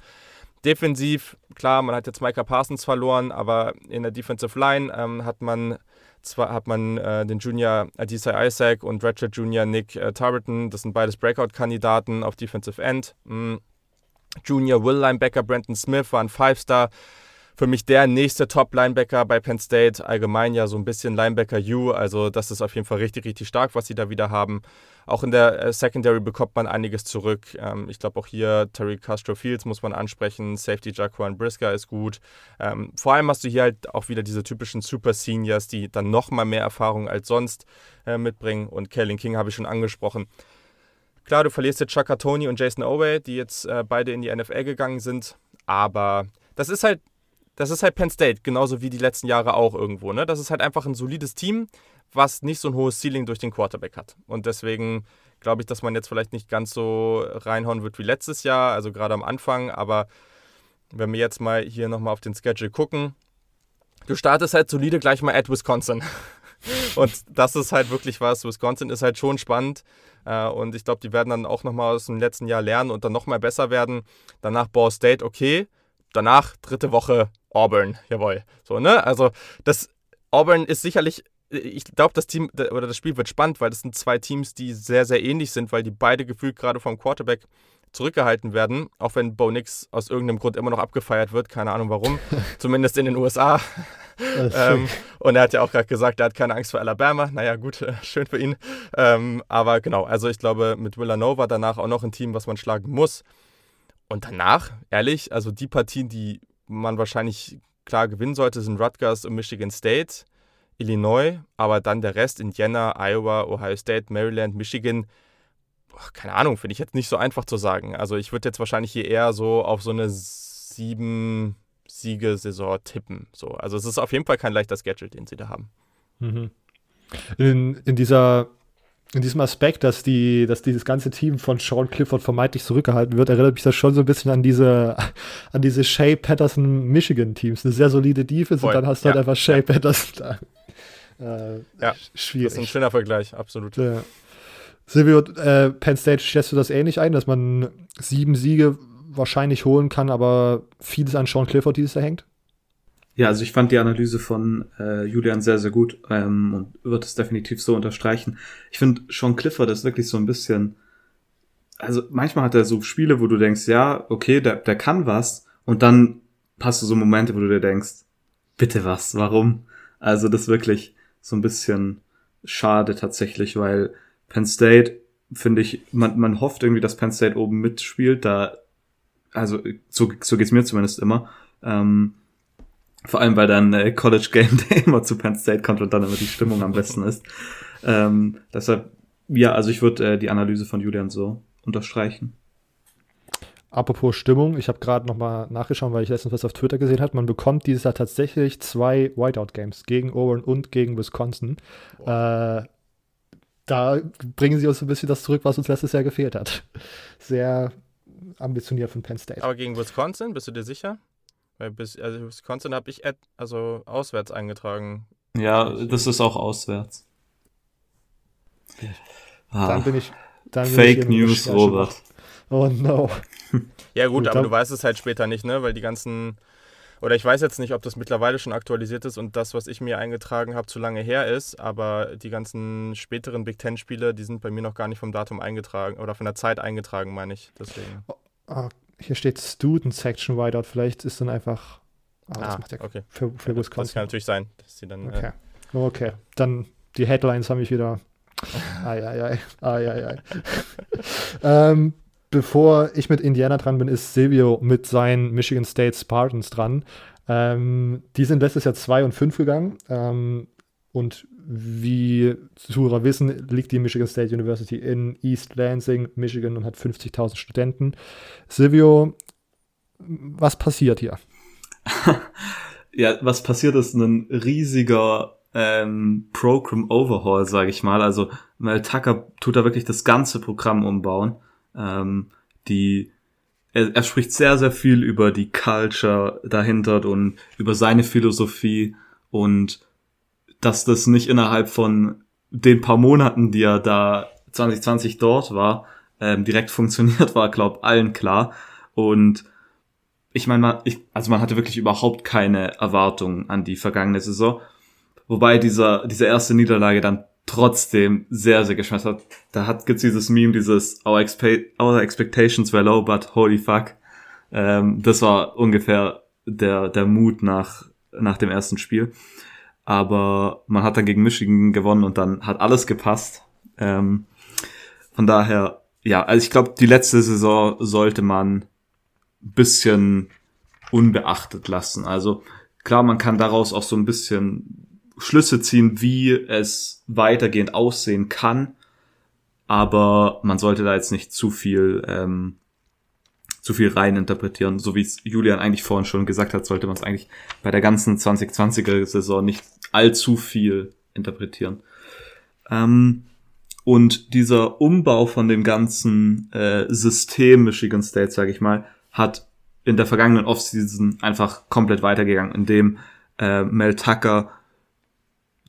Defensiv, klar, man hat jetzt Micah Parsons verloren, aber in der Defensive Line ähm, hat man zwar hat man äh, den Junior Adisai Isaac und Ratchet Junior Nick äh, Tarleton. Das sind beides Breakout-Kandidaten auf Defensive End. Mm. Junior Will Linebacker Brandon Smith war ein Five-Star für mich der nächste Top-Linebacker bei Penn State. Allgemein ja so ein bisschen Linebacker-U. Also das ist auf jeden Fall richtig, richtig stark, was sie da wieder haben. Auch in der äh, Secondary bekommt man einiges zurück. Ähm, ich glaube auch hier Terry Castro Fields muss man ansprechen. Safety Jaquan Brisker ist gut. Ähm, vor allem hast du hier halt auch wieder diese typischen Super Seniors, die dann nochmal mehr Erfahrung als sonst äh, mitbringen. Und Kellen King habe ich schon angesprochen. Klar, du verlierst jetzt Chaka Tony und Jason Oway, die jetzt äh, beide in die NFL gegangen sind. Aber das ist halt das ist halt Penn State, genauso wie die letzten Jahre auch irgendwo. Ne? Das ist halt einfach ein solides Team, was nicht so ein hohes Ceiling durch den Quarterback hat. Und deswegen glaube ich, dass man jetzt vielleicht nicht ganz so reinhauen wird wie letztes Jahr, also gerade am Anfang, aber wenn wir jetzt mal hier nochmal auf den Schedule gucken, du startest halt solide gleich mal at Wisconsin. und das ist halt wirklich was. Wisconsin ist halt schon spannend. Äh, und ich glaube, die werden dann auch nochmal aus dem letzten Jahr lernen und dann nochmal besser werden. Danach Ball State, okay. Danach dritte Woche Auburn, jawohl. So, ne? Also, das Auburn ist sicherlich ich glaube, das Team oder das Spiel wird spannend, weil das sind zwei Teams, die sehr, sehr ähnlich sind, weil die beide gefühlt gerade vom Quarterback zurückgehalten werden, auch wenn Bo Nix aus irgendeinem Grund immer noch abgefeiert wird, keine Ahnung warum, zumindest in den USA. ähm, und er hat ja auch gerade gesagt, er hat keine Angst vor Alabama. Naja, gut, äh, schön für ihn. Ähm, aber genau, also ich glaube, mit Villanova danach auch noch ein Team, was man schlagen muss. Und danach, ehrlich, also die Partien, die man wahrscheinlich klar gewinnen sollte, sind Rutgers und Michigan State. Illinois, aber dann der Rest, Indiana, Iowa, Ohio State, Maryland, Michigan, keine Ahnung, finde ich jetzt nicht so einfach zu sagen. Also ich würde jetzt wahrscheinlich hier eher so auf so eine sieben Siege-Saison tippen. So. Also es ist auf jeden Fall kein leichter Schedule, den sie da haben. Mhm. In, in dieser in diesem Aspekt, dass, die, dass dieses ganze Team von Sean Clifford vermeintlich zurückgehalten wird, erinnert mich das schon so ein bisschen an diese, an diese Shea Patterson Michigan Teams. Eine sehr solide Defense Voll. und dann hast du halt ja. halt einfach Shea ja. Patterson da. Äh, ja, schwierig. Das ist ein schöner Vergleich, absolut. Ja. Silvio, äh, Penn State, schätzt du das ähnlich ein, dass man sieben Siege wahrscheinlich holen kann, aber vieles an Sean Clifford dieses Jahr hängt? Ja, also ich fand die Analyse von äh, Julian sehr, sehr gut ähm, und wird es definitiv so unterstreichen. Ich finde, Sean Clifford ist wirklich so ein bisschen, also manchmal hat er so Spiele, wo du denkst, ja, okay, der, der kann was und dann hast du so Momente, wo du dir denkst, bitte was, warum? Also das wirklich, so ein bisschen schade tatsächlich, weil Penn State, finde ich, man, man hofft irgendwie, dass Penn State oben mitspielt, da, also so, so geht's mir zumindest immer. Ähm, vor allem, weil dann äh, College Game Day immer zu Penn State kommt und dann immer die Stimmung am besten ist. Ähm, deshalb, ja, also ich würde äh, die Analyse von Julian so unterstreichen. Apropos Stimmung, ich habe gerade nochmal nachgeschaut, weil ich letztens was auf Twitter gesehen habe. Man bekommt dieses Jahr tatsächlich zwei Whiteout-Games gegen Auburn und gegen Wisconsin. Äh, da bringen sie uns ein bisschen das zurück, was uns letztes Jahr gefehlt hat. Sehr ambitioniert von Penn State. Aber gegen Wisconsin, bist du dir sicher? Weil bis, also Wisconsin habe ich also auswärts eingetragen. Ja, das ist auch auswärts. Ah. Dann bin ich. Dann Fake bin ich News, Robert. Oh no. Ja, gut, aber du weißt es halt später nicht, ne? Weil die ganzen. Oder ich weiß jetzt nicht, ob das mittlerweile schon aktualisiert ist und das, was ich mir eingetragen habe, zu lange her ist, aber die ganzen späteren Big Ten-Spiele, die sind bei mir noch gar nicht vom Datum eingetragen oder von der Zeit eingetragen, meine ich. Deswegen. Oh, oh, hier steht Student Section Wideout, vielleicht ist dann einfach. Das ah, macht ja okay. für, für Wisconsin. Das kann natürlich sein, dass sie dann. Okay. Äh, okay, dann die Headlines haben mich wieder. Ai, ai, ai. ai, ai, ai. ähm, bevor ich mit Indiana dran bin, ist Silvio mit seinen Michigan State Spartans dran. Ähm, die sind letztes Jahr 2 und 5 gegangen. Ähm, und wie Zuhörer wissen, liegt die Michigan State University in East Lansing, Michigan und hat 50.000 Studenten. Silvio, was passiert hier? ja, was passiert ist ein riesiger ähm, Program Overhaul, sage ich mal. Also Mel Tucker tut da wirklich das ganze Programm umbauen. Ähm, die er, er spricht sehr, sehr viel über die Culture dahinter und über seine Philosophie und dass das nicht innerhalb von den paar Monaten, die er da 2020 dort war, ähm, direkt funktioniert, war, glaub, allen klar. Und ich meine, man, ich, also man hatte wirklich überhaupt keine Erwartungen an die vergangene Saison. Wobei dieser, diese erste Niederlage dann trotzdem sehr, sehr geschmerzt hat. Da hat, gibt's dieses Meme, dieses Our, expe Our Expectations were low, but holy fuck. Ähm, das war ungefähr der, der Mut nach, nach dem ersten Spiel. Aber man hat dann gegen Michigan gewonnen und dann hat alles gepasst. Ähm, von daher, ja, also ich glaube, die letzte Saison sollte man bisschen unbeachtet lassen. Also klar, man kann daraus auch so ein bisschen Schlüsse ziehen, wie es weitergehend aussehen kann. Aber man sollte da jetzt nicht zu viel, ähm, zu viel rein interpretieren. So wie es Julian eigentlich vorhin schon gesagt hat, sollte man es eigentlich bei der ganzen 2020er Saison nicht allzu viel interpretieren. Ähm, und dieser Umbau von dem ganzen äh, System Michigan State, sage ich mal, hat in der vergangenen Offseason einfach komplett weitergegangen, indem äh, Mel Tucker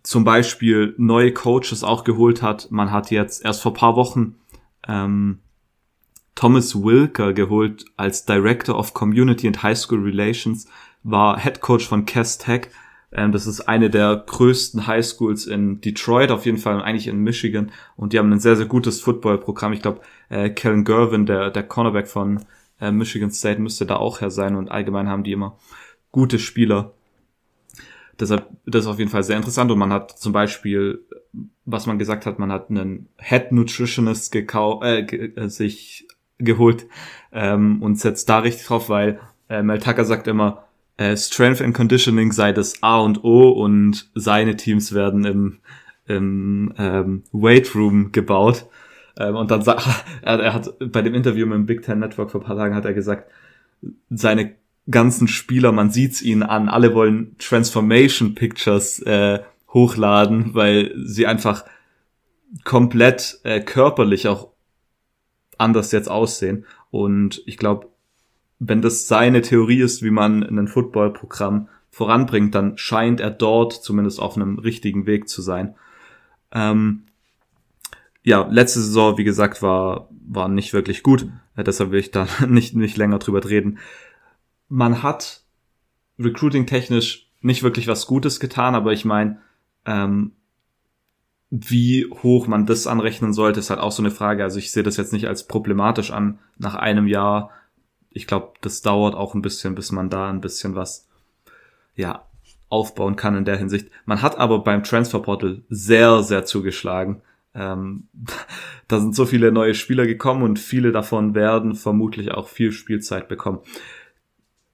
zum Beispiel neue Coaches auch geholt hat. Man hat jetzt erst vor paar Wochen ähm, Thomas Wilker geholt als Director of Community and High School Relations, war Head Coach von Cass Tech. Ähm, das ist eine der größten High Schools in Detroit, auf jeden Fall und eigentlich in Michigan. Und die haben ein sehr, sehr gutes Football-Programm. Ich glaube, äh, Kellen Gervin, der, der Cornerback von äh, Michigan State, müsste da auch her sein. Und allgemein haben die immer gute Spieler. Deshalb, das ist auf jeden Fall sehr interessant. Und man hat zum Beispiel, was man gesagt hat, man hat einen Head Nutritionist gekau äh, äh, sich geholt ähm, und setzt da richtig drauf, weil äh, Mel Tucker sagt immer, äh, Strength and Conditioning sei das A und O und seine Teams werden im, im ähm, Weight Room gebaut. Ähm, und dann sagt er, er hat bei dem Interview mit dem Big Ten Network vor paar Tagen hat er gesagt, seine ganzen Spieler, man sieht's ihnen an, alle wollen Transformation Pictures äh, hochladen, weil sie einfach komplett äh, körperlich auch anders jetzt aussehen. Und ich glaube, wenn das seine Theorie ist, wie man ein Footballprogramm voranbringt, dann scheint er dort zumindest auf einem richtigen Weg zu sein. Ähm, ja, letzte Saison, wie gesagt, war, war nicht wirklich gut. Äh, deshalb will ich da nicht, nicht länger drüber reden. Man hat recruiting-technisch nicht wirklich was Gutes getan, aber ich meine, ähm, wie hoch man das anrechnen sollte, ist halt auch so eine Frage. Also ich sehe das jetzt nicht als problematisch an nach einem Jahr. Ich glaube, das dauert auch ein bisschen, bis man da ein bisschen was, ja, aufbauen kann in der Hinsicht. Man hat aber beim Transferportal sehr, sehr zugeschlagen. Ähm, da sind so viele neue Spieler gekommen und viele davon werden vermutlich auch viel Spielzeit bekommen.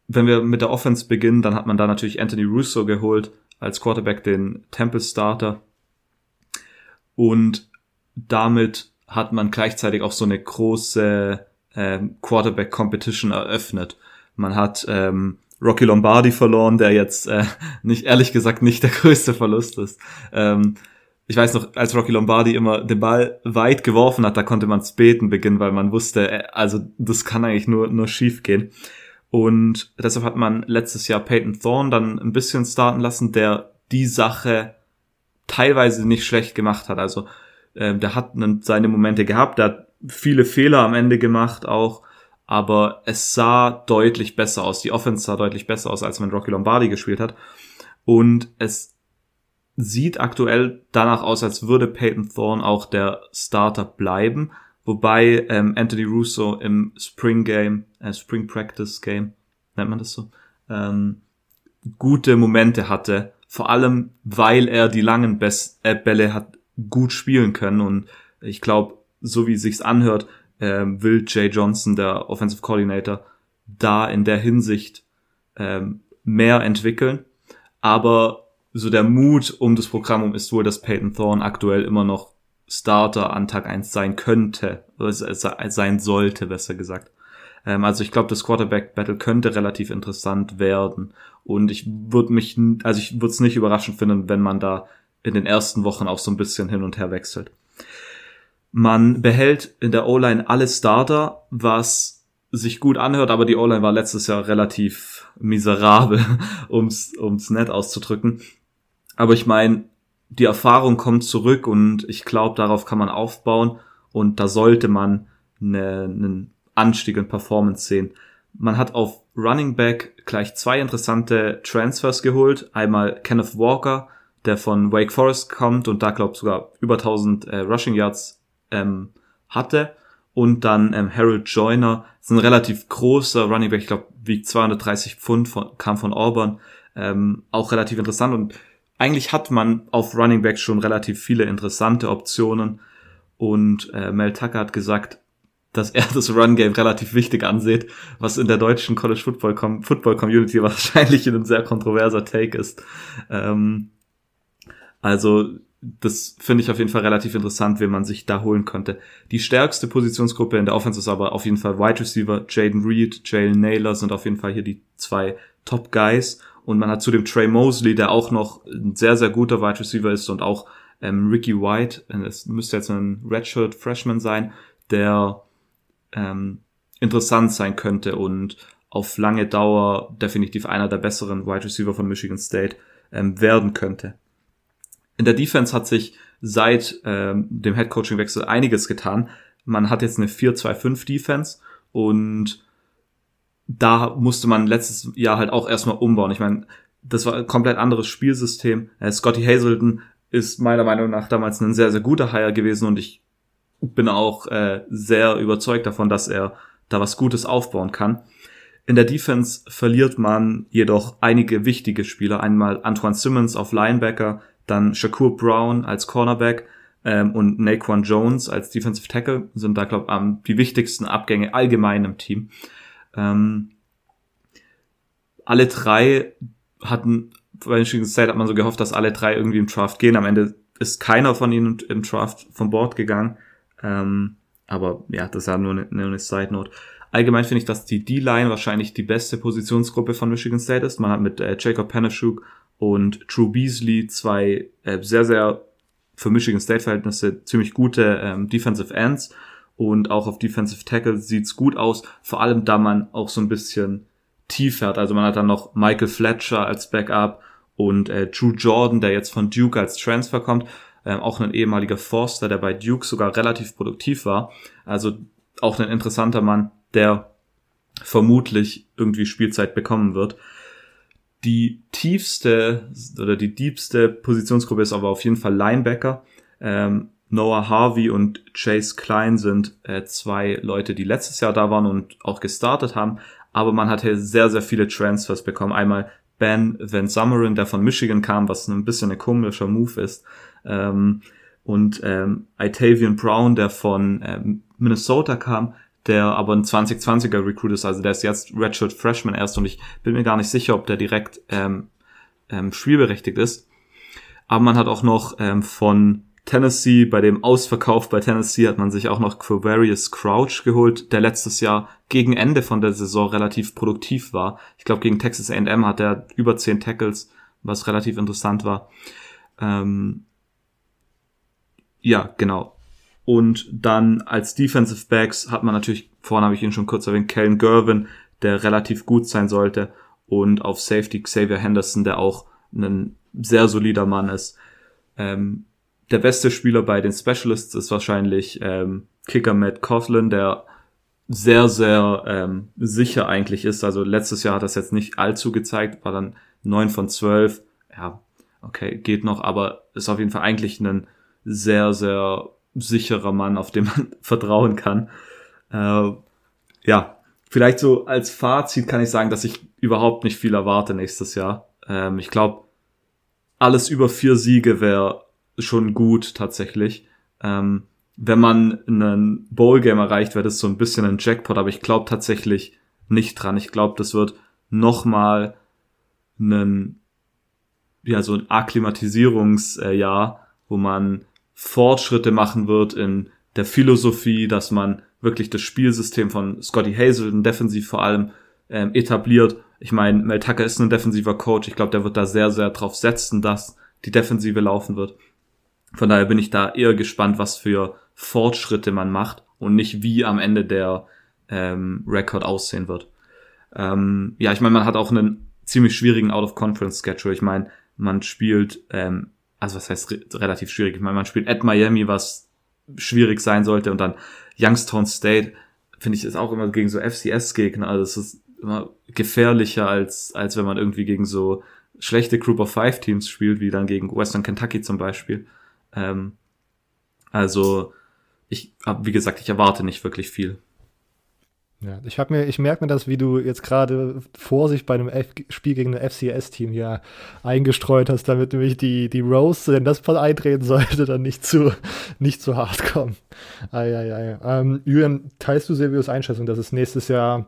Wenn wir mit der Offense beginnen, dann hat man da natürlich Anthony Russo geholt als Quarterback, den Temple Starter und damit hat man gleichzeitig auch so eine große äh, Quarterback-Competition eröffnet. Man hat ähm, Rocky Lombardi verloren, der jetzt äh, nicht ehrlich gesagt nicht der größte Verlust ist. Ähm, ich weiß noch, als Rocky Lombardi immer den Ball weit geworfen hat, da konnte man Beten beginnen, weil man wusste, äh, also das kann eigentlich nur, nur schief gehen. Und deshalb hat man letztes Jahr Peyton Thorne dann ein bisschen starten lassen, der die Sache teilweise nicht schlecht gemacht hat. Also äh, der hat seine Momente gehabt, der hat viele Fehler am Ende gemacht auch, aber es sah deutlich besser aus. Die Offense sah deutlich besser aus, als wenn Rocky Lombardi gespielt hat. Und es sieht aktuell danach aus, als würde Peyton Thorne auch der Starter bleiben, wobei ähm, Anthony Russo im Spring Game, äh, Spring Practice Game, nennt man das so, ähm, gute Momente hatte, vor allem, weil er die langen Best äh, Bälle hat gut spielen können. Und ich glaube, so wie es sich anhört, äh, will Jay Johnson, der Offensive Coordinator, da in der Hinsicht äh, mehr entwickeln. Aber so der Mut um das Programm ist wohl, dass Peyton Thorne aktuell immer noch Starter an Tag eins sein könnte, oder sein sollte, besser gesagt. Ähm, also ich glaube, das Quarterback-Battle könnte relativ interessant werden. Und ich würde mich, also ich würde es nicht überraschend finden, wenn man da in den ersten Wochen auch so ein bisschen hin und her wechselt. Man behält in der O-Line alle Starter, was sich gut anhört, aber die O-Line war letztes Jahr relativ miserabel, ums, ums nett auszudrücken. Aber ich meine, die Erfahrung kommt zurück und ich glaube, darauf kann man aufbauen und da sollte man eine, einen Anstieg in Performance sehen. Man hat auf Running Back gleich zwei interessante Transfers geholt. Einmal Kenneth Walker, der von Wake Forest kommt und da glaubt sogar über 1000 äh, Rushing Yards ähm, hatte. Und dann ähm, Harold Joyner, ist ein relativ großer Running Back, ich glaube wiegt 230 Pfund, von, kam von Auburn. Ähm, auch relativ interessant und eigentlich hat man auf Running Back schon relativ viele interessante Optionen. Und äh, Mel Tucker hat gesagt, dass er das Run-Game relativ wichtig ansieht, was in der deutschen College Football, Com Football Community wahrscheinlich ein sehr kontroverser Take ist. Ähm, also das finde ich auf jeden Fall relativ interessant, wen man sich da holen könnte. Die stärkste Positionsgruppe in der Offense ist aber auf jeden Fall Wide Receiver. Jaden Reed, Jalen Naylor sind auf jeden Fall hier die zwei Top Guys. Und man hat zudem Trey Mosley, der auch noch ein sehr, sehr guter Wide Receiver ist und auch ähm, Ricky White, es müsste jetzt ein Redshirt Freshman sein, der ähm, interessant sein könnte und auf lange Dauer definitiv einer der besseren Wide Receiver von Michigan State ähm, werden könnte. In der Defense hat sich seit ähm, dem Head Coaching Wechsel einiges getan. Man hat jetzt eine 4-2-5 Defense und da musste man letztes Jahr halt auch erstmal umbauen. Ich meine, das war ein komplett anderes Spielsystem. Äh, Scotty Hazelton ist meiner Meinung nach damals ein sehr, sehr guter Hire gewesen und ich bin auch äh, sehr überzeugt davon, dass er da was Gutes aufbauen kann. In der Defense verliert man jedoch einige wichtige Spieler. Einmal Antoine Simmons auf Linebacker, dann Shakur Brown als Cornerback ähm, und Naquan Jones als Defensive Tackle sind da, glaube ich, die wichtigsten Abgänge allgemein im Team. Ähm, alle drei hatten, bei Michigan State hat man so gehofft, dass alle drei irgendwie im Draft gehen. Am Ende ist keiner von ihnen im Draft vom Bord gegangen. Ähm, aber ja, das ist ja nur eine, nur eine Side Note. Allgemein finde ich, dass die D-Line wahrscheinlich die beste Positionsgruppe von Michigan State ist. Man hat mit äh, Jacob Panashuk und Drew Beasley zwei äh, sehr, sehr für Michigan State-Verhältnisse ziemlich gute ähm, Defensive Ends und auch auf Defensive Tackle sieht's gut aus, vor allem da man auch so ein bisschen tief hat. Also man hat dann noch Michael Fletcher als Backup und äh, Drew Jordan, der jetzt von Duke als Transfer kommt, ähm, auch ein ehemaliger Forster, der bei Duke sogar relativ produktiv war. Also auch ein interessanter Mann, der vermutlich irgendwie Spielzeit bekommen wird. Die tiefste oder die diebste Positionsgruppe ist aber auf jeden Fall Linebacker. Ähm, Noah Harvey und Chase Klein sind äh, zwei Leute, die letztes Jahr da waren und auch gestartet haben. Aber man hat hier sehr, sehr viele Transfers bekommen. Einmal Ben Van Summerin, der von Michigan kam, was ein bisschen ein komischer Move ist. Ähm, und ähm, Itavian Brown, der von ähm, Minnesota kam, der aber ein 2020er Recruit ist, also der ist jetzt Redshirt Freshman erst und ich bin mir gar nicht sicher, ob der direkt ähm, ähm, spielberechtigt ist. Aber man hat auch noch ähm, von Tennessee, bei dem Ausverkauf bei Tennessee hat man sich auch noch Quavarius Crouch geholt, der letztes Jahr gegen Ende von der Saison relativ produktiv war. Ich glaube, gegen Texas A&M hat er über 10 Tackles, was relativ interessant war. Ähm, ja, genau. Und dann als Defensive Backs hat man natürlich, vorhin habe ich ihn schon kurz erwähnt, Kellen Gervin, der relativ gut sein sollte. Und auf Safety Xavier Henderson, der auch ein sehr solider Mann ist. Ähm, der beste Spieler bei den Specialists ist wahrscheinlich ähm, Kicker Matt Coughlin, der sehr, sehr ähm, sicher eigentlich ist. Also letztes Jahr hat das jetzt nicht allzu gezeigt, war dann neun von zwölf. Ja, okay, geht noch, aber ist auf jeden Fall eigentlich ein sehr, sehr sicherer Mann, auf den man vertrauen kann. Äh, ja, vielleicht so als Fazit kann ich sagen, dass ich überhaupt nicht viel erwarte nächstes Jahr. Ähm, ich glaube, alles über vier Siege wäre schon gut tatsächlich. Ähm, wenn man einen Bowl-Game erreicht, wäre das so ein bisschen ein Jackpot, aber ich glaube tatsächlich nicht dran. Ich glaube, das wird nochmal ein, ja, so ein Akklimatisierungsjahr, wo man Fortschritte machen wird in der Philosophie, dass man wirklich das Spielsystem von Scotty Hazelton defensiv vor allem ähm, etabliert. Ich meine, Mel Tucker ist ein defensiver Coach. Ich glaube, der wird da sehr, sehr drauf setzen, dass die Defensive laufen wird. Von daher bin ich da eher gespannt, was für Fortschritte man macht und nicht wie am Ende der ähm, Rekord aussehen wird. Ähm, ja, ich meine, man hat auch einen ziemlich schwierigen Out-of-Conference-Schedule. Ich meine, man spielt ähm, also was heißt re relativ schwierig? Ich meine, man spielt at Miami, was schwierig sein sollte, und dann Youngstown State, finde ich, ist auch immer gegen so FCS-Gegner, also es ist immer gefährlicher, als, als wenn man irgendwie gegen so schlechte Group of Five Teams spielt, wie dann gegen Western Kentucky zum Beispiel. Ähm, also, ich, wie gesagt, ich erwarte nicht wirklich viel. Ja, ich habe mir, ich merke mir das, wie du jetzt gerade Vorsicht bei einem F Spiel gegen ein FCS-Team hier eingestreut hast, damit nämlich die, die Rose, wenn das Fall eintreten sollte, dann nicht zu, nicht zu hart kommen. Eieiei. Ähm, Julian, teilst du Silvios Einschätzung, dass es nächstes Jahr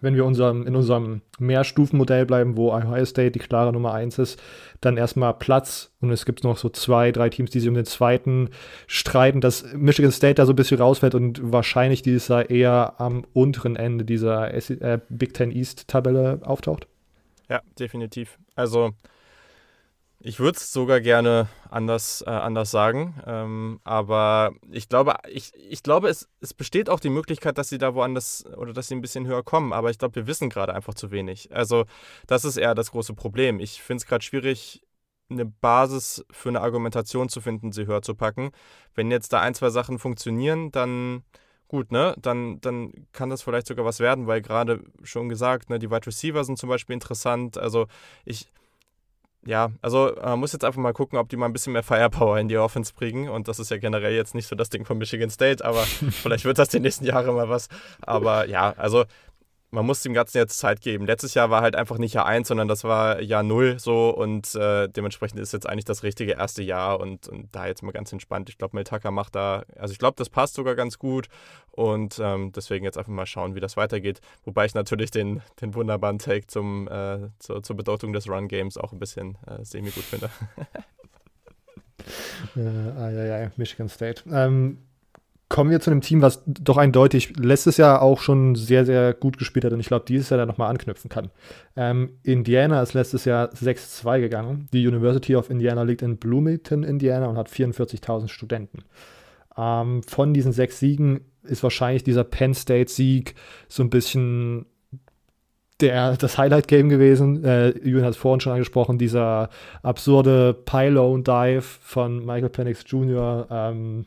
wenn wir unserem, in unserem Mehrstufenmodell bleiben, wo Ohio State die klare Nummer 1 ist, dann erstmal Platz und es gibt noch so zwei, drei Teams, die sich um den zweiten streiten, dass Michigan State da so ein bisschen rausfällt und wahrscheinlich dieses Jahr eher am unteren Ende dieser äh, Big Ten East Tabelle auftaucht? Ja, definitiv. Also Ich würde es sogar gerne anders, äh, anders sagen. Ähm, aber ich glaube, ich, ich glaube es, es besteht auch die Möglichkeit, dass sie da woanders oder dass sie ein bisschen höher kommen. Aber ich glaube, wir wissen gerade einfach zu wenig. Also, das ist eher das große Problem. Ich finde es gerade schwierig, eine Basis für eine Argumentation zu finden, sie höher zu packen. Wenn jetzt da ein, zwei Sachen funktionieren, dann gut, ne? Dann, dann kann das vielleicht sogar was werden, weil gerade schon gesagt, ne, die Wide Receiver sind zum Beispiel interessant. Also ich ja, also man muss jetzt einfach mal gucken, ob die mal ein bisschen mehr Firepower in die Offense bringen. Und das ist ja generell jetzt nicht so das Ding von Michigan State, aber vielleicht wird das die nächsten Jahre mal was. Aber ja, also man muss dem Ganzen jetzt Zeit geben. Letztes Jahr war halt einfach nicht Jahr 1, sondern das war Jahr 0 so und äh, dementsprechend ist jetzt eigentlich das richtige erste Jahr und, und da jetzt mal ganz entspannt. Ich glaube, Meltaka macht da, also ich glaube, das passt sogar ganz gut und ähm, deswegen jetzt einfach mal schauen, wie das weitergeht. Wobei ich natürlich den, den wunderbaren Take zum, äh, zur, zur Bedeutung des Run-Games auch ein bisschen äh, semi-gut finde. äh, ah, ja, ja, Michigan State. Ähm, kommen wir zu einem Team, was doch eindeutig letztes Jahr auch schon sehr, sehr gut gespielt hat und ich glaube, dieses Jahr da nochmal anknüpfen kann. Ähm, Indiana ist letztes Jahr 6-2 gegangen. Die University of Indiana liegt in Bloomington, Indiana und hat 44.000 Studenten. Ähm, von diesen sechs Siegen ist wahrscheinlich dieser Penn State-Sieg so ein bisschen der, das Highlight-Game gewesen. Äh, Julian hat es vorhin schon angesprochen, dieser absurde Pylon-Dive von Michael Penix Jr., ähm,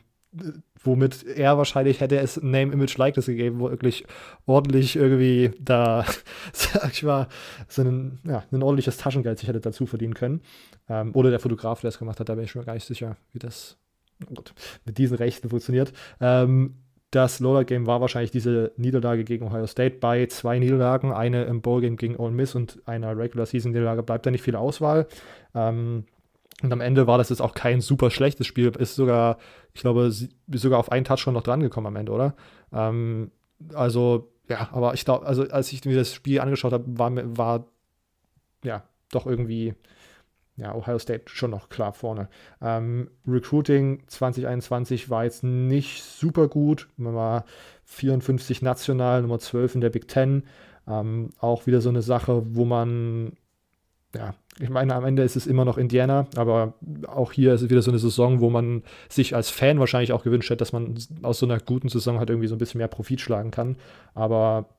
womit er wahrscheinlich hätte es Name, Image, Likeness gegeben, wo wirklich ordentlich irgendwie da, sag ich mal, so ein, ja, ein ordentliches Taschengeld sich hätte dazu verdienen können. Ähm, oder der Fotograf, der es gemacht hat, da bin ich mir gar nicht sicher, wie das oh gut, mit diesen Rechten funktioniert. Ähm, das Lola Game war wahrscheinlich diese Niederlage gegen Ohio State bei zwei Niederlagen, eine im Bowl Game gegen Ole Miss und einer Regular Season Niederlage bleibt da nicht viel Auswahl. Ähm, und am Ende war das jetzt auch kein super schlechtes Spiel. Ist sogar, ich glaube, sogar auf einen Touch schon noch dran gekommen am Ende, oder? Ähm, also, ja, aber ich glaube, also als ich mir das Spiel angeschaut habe, war, war ja doch irgendwie ja, Ohio State schon noch klar vorne. Ähm, Recruiting 2021 war jetzt nicht super gut. Man war 54 national, Nummer 12 in der Big Ten. Ähm, auch wieder so eine Sache, wo man ja, ich meine, am Ende ist es immer noch Indiana, aber auch hier ist es wieder so eine Saison, wo man sich als Fan wahrscheinlich auch gewünscht hätte, dass man aus so einer guten Saison halt irgendwie so ein bisschen mehr Profit schlagen kann. Aber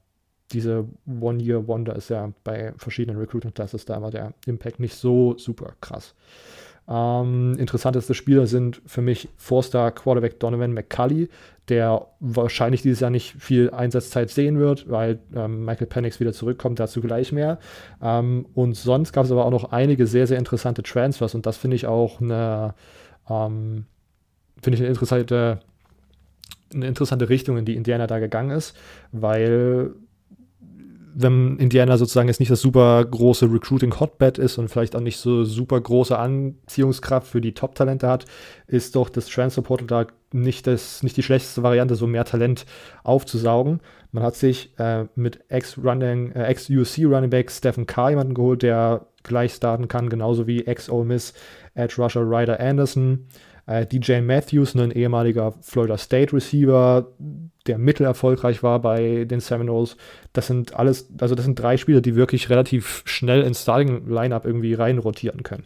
diese One-Year-Wonder ist ja bei verschiedenen Recruiting-Classes da immer der Impact nicht so super krass. Ähm, interessanteste Spieler sind für mich Four-Star Quarterback Donovan McCulley, der wahrscheinlich dieses Jahr nicht viel Einsatzzeit sehen wird, weil ähm, Michael Penix wieder zurückkommt, dazu gleich mehr. Ähm, und sonst gab es aber auch noch einige sehr, sehr interessante Transfers und das finde ich auch eine, ähm, finde ich eine interessante, eine interessante Richtung, in die Indiana da gegangen ist, weil wenn Indiana sozusagen jetzt nicht das super große Recruiting-Hotbed ist und vielleicht auch nicht so super große Anziehungskraft für die Top-Talente hat, ist doch das Transfer-Portal da nicht, das, nicht die schlechteste Variante, so mehr Talent aufzusaugen. Man hat sich äh, mit Ex-USC-Running äh, Ex Stephen Carr jemanden geholt, der gleich starten kann, genauso wie Ex-Ole Miss Edge Rusher Ryder Anderson. Äh, DJ Matthews, ein ehemaliger Florida State Receiver, der mittelerfolgreich war bei den Seminoles. Das sind alles, also das sind drei Spieler, die wirklich relativ schnell ins Starting Lineup irgendwie reinrotieren können.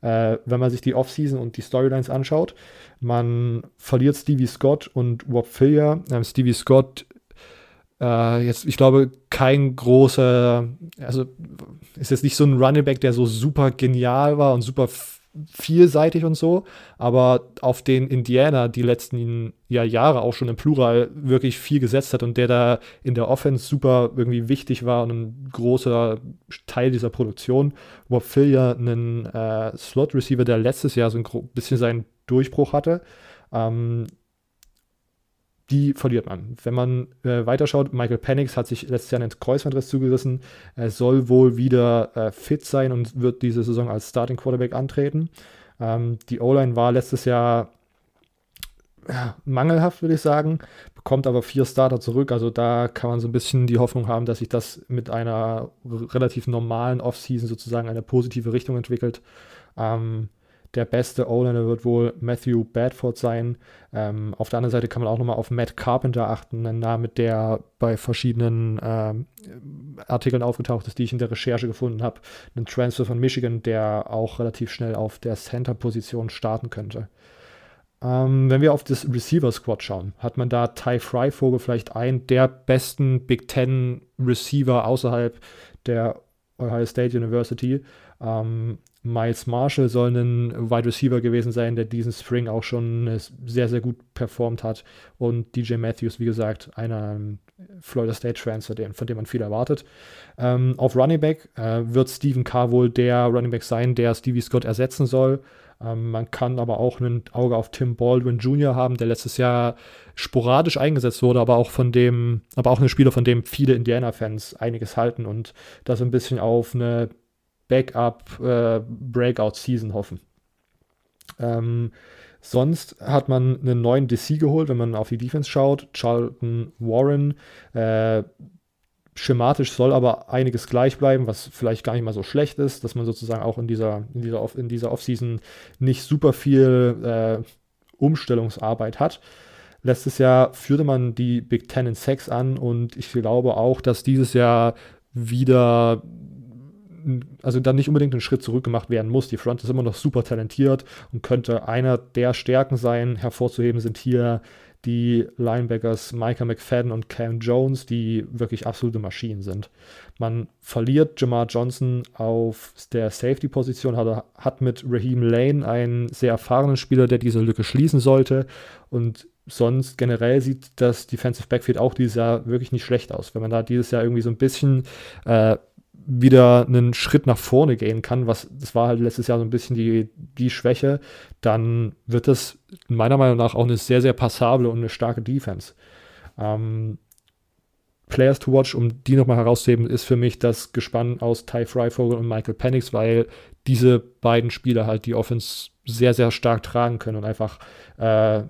Äh, wenn man sich die Offseason und die Storylines anschaut, man verliert Stevie Scott und Rob Fillier. Ähm, Stevie Scott äh, jetzt, ich glaube, kein großer, also ist jetzt nicht so ein Running Back, der so super genial war und super vielseitig und so, aber auf den Indiana die letzten ja, Jahre auch schon im Plural wirklich viel gesetzt hat und der da in der Offense super irgendwie wichtig war und ein großer Teil dieser Produktion. Rob Phil ja einen äh, Slot-Receiver, der letztes Jahr so ein bisschen seinen Durchbruch hatte. Ähm, die verliert man. Wenn man äh, weiterschaut, Michael Penix hat sich letztes Jahr einen Kreuzbandriss zugerissen. Er soll wohl wieder äh, fit sein und wird diese Saison als Starting Quarterback antreten. Ähm, die O-Line war letztes Jahr ja, mangelhaft, würde ich sagen, bekommt aber vier Starter zurück. Also da kann man so ein bisschen die Hoffnung haben, dass sich das mit einer relativ normalen Offseason sozusagen eine positive Richtung entwickelt. Ähm, Der beste O-Liner wird wohl Matthew Badford sein. Ähm, auf der anderen Seite kann man auch nochmal auf Matt Carpenter achten, ein Name, der bei verschiedenen ähm, Artikeln aufgetaucht ist, die ich in der Recherche gefunden habe. Ein Transfer von Michigan, der auch relativ schnell auf der Center-Position starten könnte. Ähm, wenn wir auf das Receiver-Squad schauen, hat man da Ty Fryvogel vielleicht einen der besten Big Ten Receiver außerhalb der Ohio State University. Ähm, Miles Marshall soll ein Wide Receiver gewesen sein, der diesen Spring auch schon sehr, sehr gut performt hat. Und DJ Matthews, wie gesagt, einer Florida State Transfer, von dem man viel erwartet. Ähm, auf Running Back äh, wird Stephen Carr wohl der Running Back sein, der Stevie Scott ersetzen soll. Ähm, man kann aber auch ein Auge auf Tim Baldwin Jr. haben, der letztes Jahr sporadisch eingesetzt wurde, aber auch von dem, aber auch ein Spieler, von dem viele Indiana-Fans einiges halten und da so ein bisschen auf eine Backup-Breakout-Season äh, hoffen. Ähm, sonst hat man einen neuen DC geholt, wenn man auf die Defense schaut. Charlton Warren, äh, Schematisch soll aber einiges gleich bleiben, was vielleicht gar nicht mal so schlecht ist, dass man sozusagen auch in dieser, in dieser, Off, in dieser Offseason nicht super viel äh, Umstellungsarbeit hat. Letztes Jahr führte man die Big Ten in Sex an und ich glaube auch, dass dieses Jahr wieder also dann nicht unbedingt einen Schritt zurück gemacht werden muss. Die Front ist immer noch super talentiert und könnte einer der Stärken sein. Hervorzuheben sind hier die Linebackers Micah McFadden und Cam Jones, die wirklich absolute Maschinen sind. Man verliert Jamar Johnson auf der Safety-Position, hat, hat mit Raheem Lane einen sehr erfahrenen Spieler, der diese Lücke schließen sollte. Und sonst generell sieht das Defensive Backfield auch dieses Jahr wirklich nicht schlecht aus. Wenn man da dieses Jahr irgendwie so ein bisschen äh, wieder einen Schritt nach vorne gehen kann, was das war halt letztes Jahr so ein bisschen die, die Schwäche, dann wird das meiner Meinung nach auch eine sehr, sehr passable und eine starke Defense. Ähm, Players to watch, um die nochmal herauszuheben, ist für mich das Gespann aus Ty Freivogel und Michael Penix, weil diese beiden Spieler halt die Offense sehr, sehr stark tragen können und einfach äh,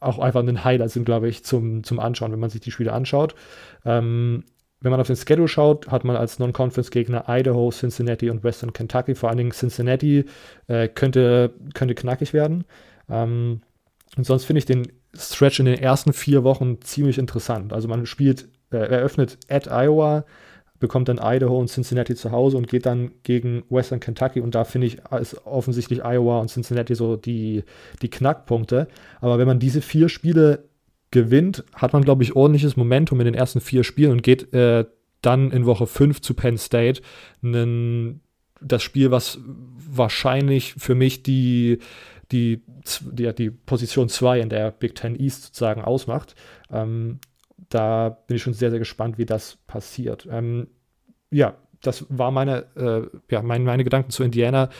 auch einfach ein Highlight sind, glaube ich, zum, zum Anschauen, wenn man sich die Spiele anschaut. Ähm, wenn man auf den Schedule schaut, hat man als Non-Conference-Gegner Idaho, Cincinnati und Western Kentucky. Vor allen Dingen Cincinnati äh, könnte, könnte knackig werden. Ähm, und sonst finde ich den Stretch in den ersten vier Wochen ziemlich interessant. Also man spielt, äh, eröffnet at Iowa, bekommt dann Idaho und Cincinnati zu Hause und geht dann gegen Western Kentucky. Und da finde ich, ist offensichtlich Iowa und Cincinnati so die, die Knackpunkte. Aber wenn man diese vier Spiele gewinnt, hat man, glaube ich, ordentliches Momentum in den ersten vier Spielen und geht äh, dann in Woche 5 zu Penn State. Nen, das Spiel, was wahrscheinlich für mich die, die, die, die Position 2 in der Big Ten East sozusagen ausmacht. Ähm, da bin ich schon sehr, sehr gespannt, wie das passiert. Ähm, ja, das war meine, äh, ja, mein, meine Gedanken zu Indiana.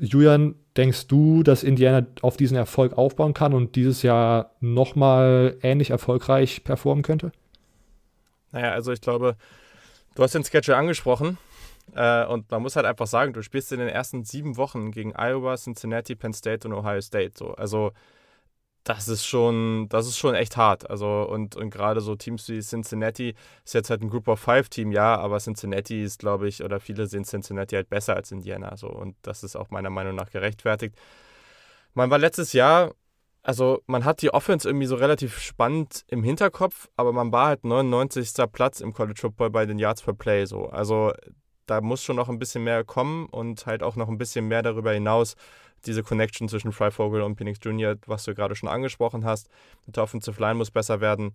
Julian, denkst du, dass Indiana auf diesen Erfolg aufbauen kann und dieses Jahr nochmal ähnlich erfolgreich performen könnte? Naja, also ich glaube, du hast den Schedule angesprochen äh, und man muss halt einfach sagen, du spielst in den ersten sieben Wochen gegen Iowa, Cincinnati, Penn State und Ohio State. So. Also das ist schon, das ist schon echt hart. Also, und, und gerade so Teams wie Cincinnati ist jetzt halt ein Group of Five Team, ja, aber Cincinnati ist, glaube ich, oder viele sehen Cincinnati halt besser als Indiana. So, und das ist auch meiner Meinung nach gerechtfertigt. Man war letztes Jahr, also man hat die Offense irgendwie so relativ spannend im Hinterkopf, aber man war halt 99. Platz im College Football bei den Yards per Play. So. Also da muss schon noch ein bisschen mehr kommen und halt auch noch ein bisschen mehr darüber hinaus diese Connection zwischen Freivogel und Phoenix Jr., was du gerade schon angesprochen hast, mit der Offensive Line muss besser werden.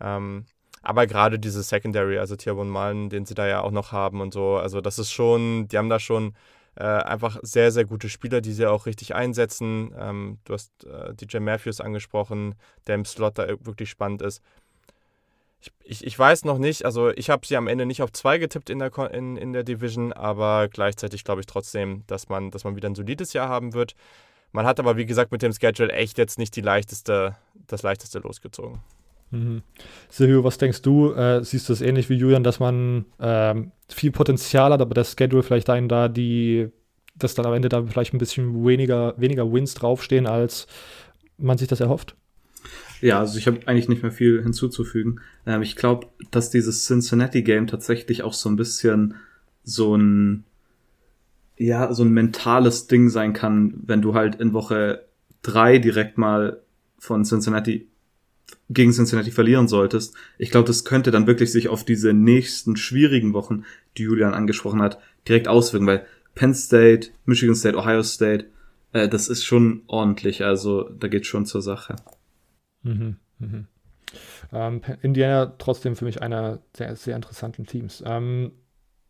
Ähm, aber gerade diese Secondary, also Tierborn Malen, den sie da ja auch noch haben und so, also das ist schon, die haben da schon äh, einfach sehr, sehr gute Spieler, die sie auch richtig einsetzen. Ähm, du hast äh, DJ Matthews angesprochen, der im Slot da wirklich spannend ist ich, ich, weiß noch nicht, also ich habe sie am Ende nicht auf zwei getippt in der, in, in der Division, aber gleichzeitig glaube ich trotzdem, dass man, dass man wieder ein solides Jahr haben wird. Man hat aber, wie gesagt, mit dem Schedule echt jetzt nicht die leichteste, das leichteste losgezogen. Mhm. Silvio, was denkst du? Äh, siehst du es ähnlich wie Julian, dass man ähm, viel Potenzial hat, aber das Schedule vielleicht einen da die, dass dann am Ende da vielleicht ein bisschen weniger, weniger Wins draufstehen, als man sich das erhofft? Ja, also ich habe eigentlich nicht mehr viel hinzuzufügen. Ähm, ich glaube, dass dieses Cincinnati-Game tatsächlich auch so ein bisschen so ein ja, so ein mentales Ding sein kann, wenn du halt in Woche drei direkt mal von Cincinnati gegen Cincinnati verlieren solltest. Ich glaube, das könnte dann wirklich sich auf diese nächsten schwierigen Wochen, die Julian angesprochen hat, direkt auswirken, weil Penn State, Michigan State, Ohio State, äh, das ist schon ordentlich. Also da geht schon zur Sache. Mhm, mhm. Ähm, Indiana trotzdem für mich einer der sehr interessanten Teams. Ähm,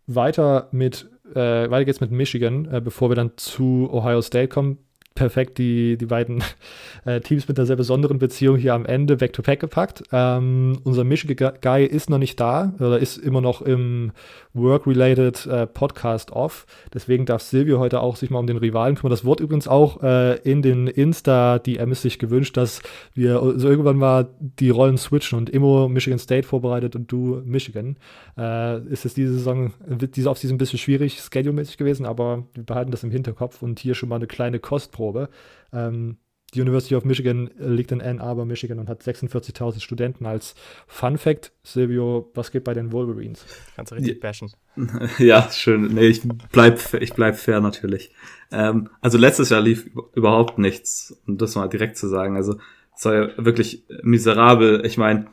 weiter mit, äh, weiter geht's mit Michigan, äh, bevor wir dann zu Ohio State kommen perfekt die, die beiden äh, Teams mit einer sehr besonderen Beziehung hier am Ende back-to-back gepackt. Ähm, unser Michigan Guy ist noch nicht da oder ist immer noch im Work-related äh, Podcast off. Deswegen darf Silvio heute auch sich mal um den Rivalen kümmern. Das wurde übrigens auch äh, in den Insta-DMs sich gewünscht, dass wir so irgendwann mal die Rollen switchen und Immo Michigan State vorbereitet und du Michigan. Äh, ist es diese Saison, diese Offseason ein bisschen schwierig, schedule-mäßig gewesen, aber wir behalten das im Hinterkopf und hier schon mal eine kleine Kostprobe. Ähm, die University of Michigan liegt in Ann Arbor, Michigan und hat 46.000 Studenten. Als Fun Fact, Silvio, was geht bei den Wolverines? Kannst du richtig bashen. Ja, schön. Nee, ich bleib, ich bleib fair natürlich. Ähm, also letztes Jahr lief überhaupt nichts, um das mal direkt zu sagen. Also es war ja wirklich miserabel. Ich meine,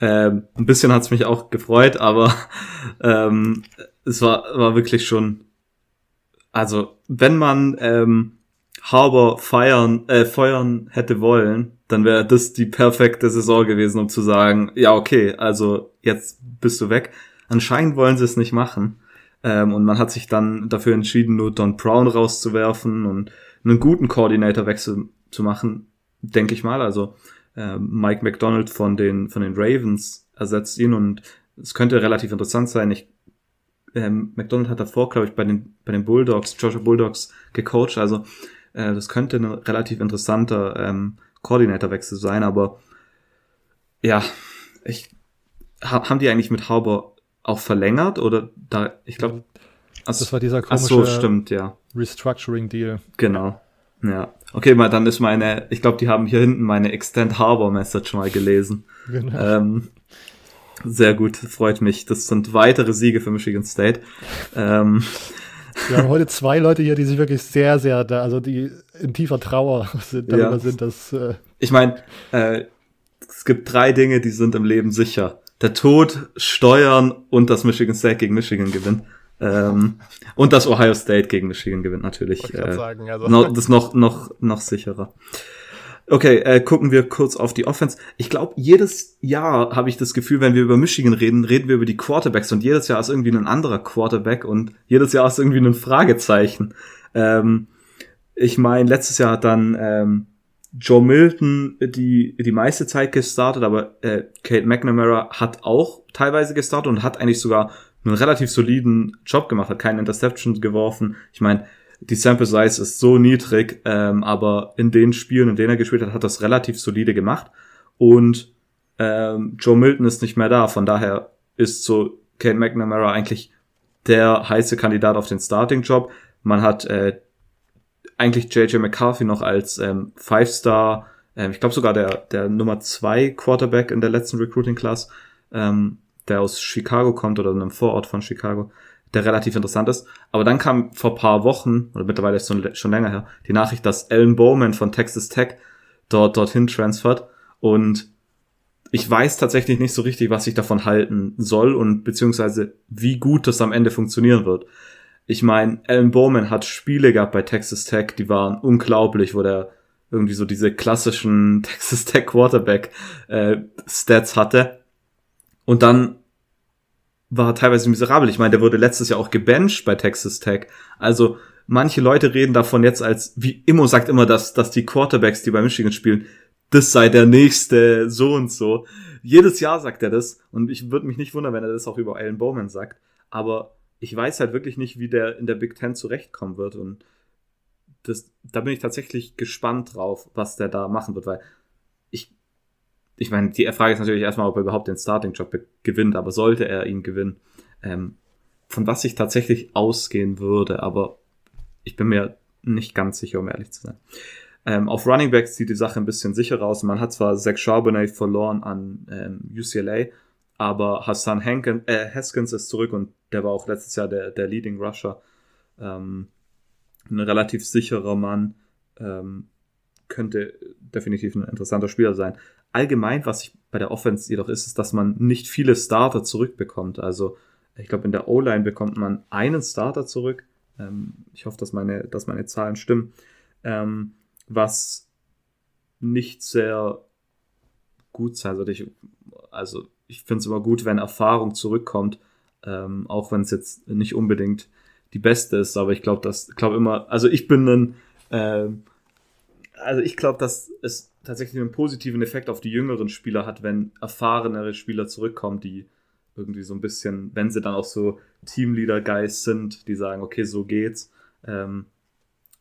ähm, ein bisschen hat's mich auch gefreut, aber ähm, es war, war wirklich schon, also wenn man ähm, Harbour feiern, äh, feuern hätte wollen, dann wäre das die perfekte Saison gewesen, um zu sagen, ja okay, also jetzt bist du weg. Anscheinend wollen sie es nicht machen. Ähm, und man hat sich dann dafür entschieden, nur Don Brown rauszuwerfen und einen guten Coordinator-Wechsel zu machen, denke ich mal. Also äh, Mike McDonald von den, von den Ravens ersetzt ihn und es könnte relativ interessant sein. Ich, ähm, McDonald hat davor, glaube ich, bei den, bei den Bulldogs, Georgia Bulldogs gecoacht, also äh, das könnte ein relativ interessanter ähm, Koordinatorwechsel sein, aber ja, ich hab, haben die eigentlich mit Hauber auch verlängert oder da, ich glaube, das war dieser komische so, stimmt, ja. Restructuring Deal. Genau. Ja. Okay, mal dann ist meine, ich glaube, die haben hier hinten meine Extend Harbor Message mal gelesen. Genau. Ähm, sehr gut, freut mich. Das sind weitere Siege für Michigan State. Ähm, wir haben heute zwei Leute hier, die sich wirklich sehr, sehr, da, also die in tiefer Trauer sind, darüber ja. sind, dass. Äh ich meine, äh, es gibt drei Dinge, die sind im Leben sicher. Der Tod, Steuern und das Michigan State gegen Michigan gewinnen. Ähm, und das Ohio State gegen Michigan gewinnt natürlich. Äh, sagen, also. noch, das ist noch, noch, noch sicherer. Okay, äh, gucken wir kurz auf die Offense. Ich glaube, jedes Jahr habe ich das Gefühl, wenn wir über Michigan reden, reden wir über die Quarterbacks und jedes Jahr ist irgendwie ein anderer Quarterback und jedes Jahr ist irgendwie ein Fragezeichen. Ähm, ich meine, letztes Jahr hat dann ähm, Joe Milton die, die meiste Zeit gestartet, aber äh, Kate McNamara hat auch teilweise gestartet und hat eigentlich sogar einen relativ soliden Job gemacht, hat keinen Interception geworfen. Ich meine, die Sample Size ist so niedrig, ähm, aber in den Spielen, in denen er gespielt hat, hat das relativ solide gemacht. Und ähm, Joe Milton ist nicht mehr da, von daher ist so Kate McNamara eigentlich der heiße Kandidat auf den Starting-Job. Man hat äh, eigentlich JJ McCarthy noch als ähm, Five-Star, ähm, ich glaube sogar der, der Nummer zwei Quarterback in der letzten Recruiting-Class, ähm, der aus Chicago kommt oder einem Vorort von Chicago, der relativ interessant ist. Aber dann kam vor paar Wochen, oder mittlerweile ist es schon länger her, die Nachricht, dass Alan Bowman von Texas Tech dort dorthin transfert. Und ich weiß tatsächlich nicht so richtig, was ich davon halten soll und beziehungsweise wie gut das am Ende funktionieren wird. Ich meine, Alan Bowman hat Spiele gehabt bei Texas Tech, die waren unglaublich, wo der irgendwie so diese klassischen Texas Tech Quarterback äh, Stats hatte. Und dann war teilweise miserabel. Ich meine, der wurde letztes Jahr auch gebencht bei Texas Tech. Also manche Leute reden davon jetzt als, wie Immo sagt immer, dass, dass die Quarterbacks, die bei Michigan spielen, das sei der nächste so und so. Jedes Jahr sagt er das und ich würde mich nicht wundern, wenn er das auch über Alan Bowman sagt. Aber ich weiß halt wirklich nicht, wie der in der Big Ten zurechtkommen wird und das, da bin ich tatsächlich gespannt drauf, was der da machen wird, weil ich meine, die Frage ist natürlich erstmal, ob er überhaupt den Starting-Job gewinnt, aber sollte er ihn gewinnen, ähm, von was ich tatsächlich ausgehen würde, aber ich bin mir nicht ganz sicher, um ehrlich zu sein. Ähm, auf Running Backs sieht die Sache ein bisschen sicherer aus. Man hat zwar Zach Charbonnet verloren an ähm, UCLA, aber Hassan Henken, äh, Haskins ist zurück und der war auch letztes Jahr der, der Leading Rusher. Ähm, ein relativ sicherer Mann. Ähm, könnte definitiv ein interessanter Spieler sein. Allgemein, was ich bei der Offense jedoch ist, ist, dass man nicht viele Starter zurückbekommt. Also ich glaube, in der O-Line bekommt man einen Starter zurück. Ähm, ich hoffe, dass meine, dass meine Zahlen stimmen. Ähm, was nicht sehr gut sein sollte. Ich, also ich finde es immer gut, wenn Erfahrung zurückkommt, ähm, auch wenn es jetzt nicht unbedingt die beste ist, aber ich glaube, dass, glaube immer, also ich bin ein, äh, also ich glaube, dass es tatsächlich einen positiven Effekt auf die jüngeren Spieler hat, wenn erfahrenere Spieler zurückkommen, die irgendwie so ein bisschen, wenn sie dann auch so Teamleader-Guys sind, die sagen, okay, so geht's. Ähm,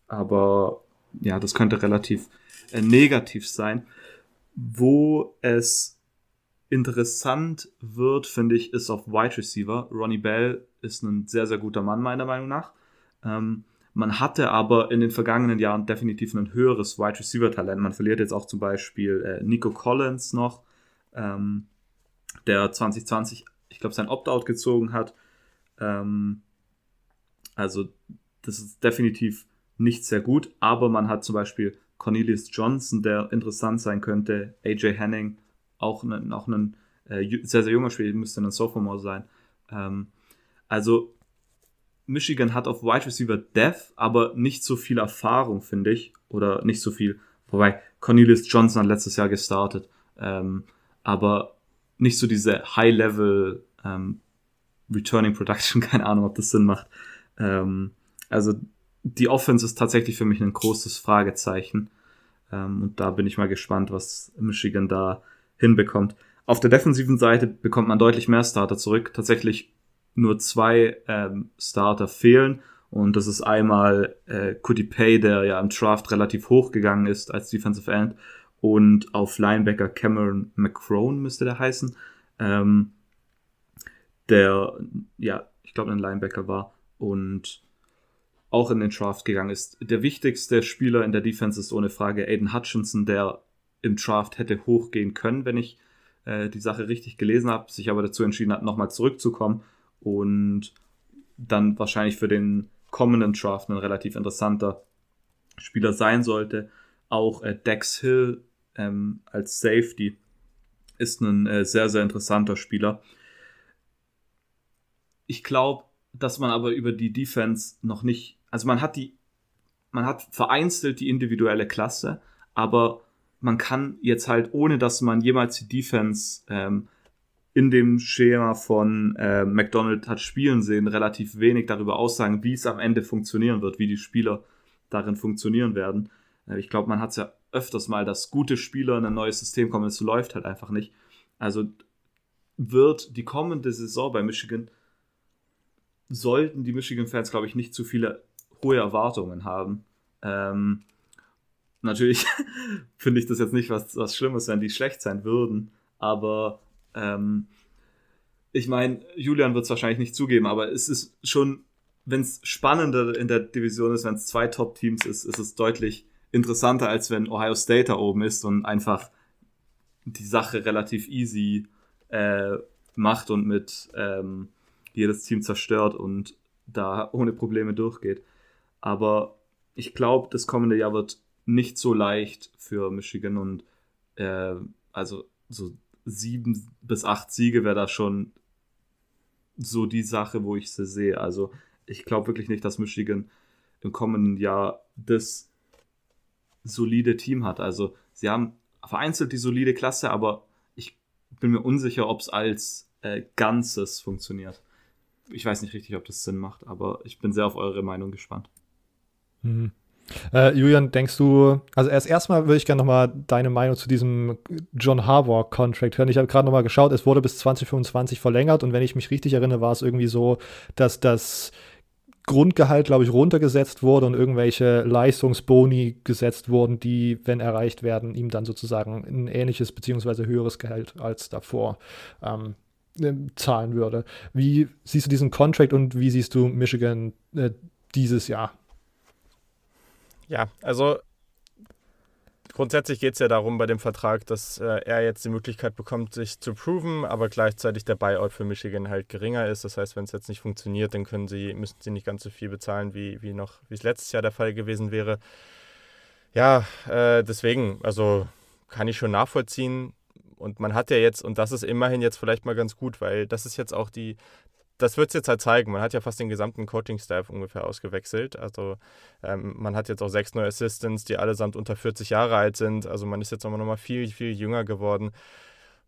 aber ja, das könnte relativ äh, negativ sein. Wo es interessant wird, finde ich, ist auf Wide Receiver. Ronnie Bell ist ein sehr, sehr guter Mann, meiner Meinung nach. Ähm, man hatte aber in den vergangenen Jahren definitiv ein höheres Wide Receiver Talent. Man verliert jetzt auch zum Beispiel äh, Nico Collins noch, ähm, der 2020, ich glaube, sein Opt-out gezogen hat. Ähm, also, das ist definitiv nicht sehr gut, aber man hat zum Beispiel Cornelius Johnson, der interessant sein könnte, AJ Henning, auch, ne, auch ein äh, sehr, sehr junger Spieler, müsste ein Sophomore sein. Ähm, also Michigan hat auf Wide Receiver Death, aber nicht so viel Erfahrung, finde ich. Oder nicht so viel. Wobei Cornelius Johnson hat letztes Jahr gestartet. Ähm, aber nicht so diese High-Level ähm, Returning Production. Keine Ahnung, ob das Sinn macht. Ähm, also die Offense ist tatsächlich für mich ein großes Fragezeichen. Ähm, und da bin ich mal gespannt, was Michigan da hinbekommt. Auf der defensiven Seite bekommt man deutlich mehr Starter zurück. Tatsächlich nur zwei ähm, Starter fehlen. Und das ist einmal äh, Cody Pay, der ja im Draft relativ hoch gegangen ist als Defensive End. Und auf Linebacker Cameron McCrone müsste der heißen. Ähm, der, ja, ich glaube, ein Linebacker war. Und auch in den Draft gegangen ist. Der wichtigste Spieler in der Defense ist ohne Frage Aiden Hutchinson, der im Draft hätte hochgehen können, wenn ich äh, die Sache richtig gelesen habe, sich aber dazu entschieden hat, nochmal zurückzukommen und dann wahrscheinlich für den kommenden Draft ein relativ interessanter Spieler sein sollte. Auch äh, Dex Hill ähm, als Safety ist ein äh, sehr, sehr interessanter Spieler. Ich glaube, dass man aber über die Defense noch nicht, also man hat die, man hat vereinzelt die individuelle Klasse, aber man kann jetzt halt, ohne dass man jemals die Defense ähm, in dem Schema von äh, McDonald hat spielen sehen, relativ wenig darüber aussagen, wie es am Ende funktionieren wird, wie die Spieler darin funktionieren werden. Äh, ich glaube, man hat es ja öfters mal, dass gute Spieler in ein neues System kommen, es läuft halt einfach nicht. Also wird die kommende Saison bei Michigan, sollten die Michigan-Fans, glaube ich, nicht zu viele hohe Erwartungen haben. Ähm, natürlich finde ich das jetzt nicht was, was Schlimmes, wenn die schlecht sein würden, aber ähm, ich meine, Julian wird es wahrscheinlich nicht zugeben, aber es ist schon, wenn es spannender in der Division ist, wenn es zwei Top-Teams ist, ist es deutlich interessanter, als wenn Ohio State da oben ist und einfach die Sache relativ easy äh, macht und mit ähm, jedes Team zerstört und da ohne Probleme durchgeht. Aber ich glaube, das kommende Jahr wird nicht so leicht für Michigan und äh, also so sieben bis acht Siege wäre da schon so die Sache, wo ich sie sehe. Also ich glaube wirklich nicht, dass Michigan im kommenden Jahr das solide Team hat. Also sie haben vereinzelt die solide Klasse, aber ich bin mir unsicher, ob es als äh, Ganzes funktioniert. Ich weiß nicht richtig, ob das Sinn macht, aber ich bin sehr auf eure Meinung gespannt. Mhm. Äh, Julian, denkst du, also erst erstmal würde ich gerne nochmal deine Meinung zu diesem John Harbaugh-Contract hören. Ich habe gerade nochmal geschaut, es wurde bis 2025 verlängert und wenn ich mich richtig erinnere, war es irgendwie so, dass das Grundgehalt, glaube ich, runtergesetzt wurde und irgendwelche Leistungsboni gesetzt wurden, die, wenn erreicht werden, ihm dann sozusagen ein ähnliches beziehungsweise höheres Gehalt als davor ähm, äh, zahlen würde. Wie siehst du diesen Contract und wie siehst du Michigan äh, dieses Jahr? Ja, also grundsätzlich geht es ja darum bei dem Vertrag, dass äh, er jetzt die Möglichkeit bekommt, sich zu proven, aber gleichzeitig der Buyout für Michigan halt geringer ist. Das heißt, wenn es jetzt nicht funktioniert, dann können sie, müssen sie nicht ganz so viel bezahlen, wie, wie noch, wie es letztes Jahr der Fall gewesen wäre. Ja, äh, deswegen, also kann ich schon nachvollziehen. Und man hat ja jetzt, und das ist immerhin jetzt vielleicht mal ganz gut, weil das ist jetzt auch die, das wird es jetzt halt zeigen. Man hat ja fast den gesamten Coaching-Staff ungefähr ausgewechselt. Also ähm, man hat jetzt auch sechs neue Assistants, die allesamt unter 40 Jahre alt sind. Also man ist jetzt auch noch mal viel, viel jünger geworden.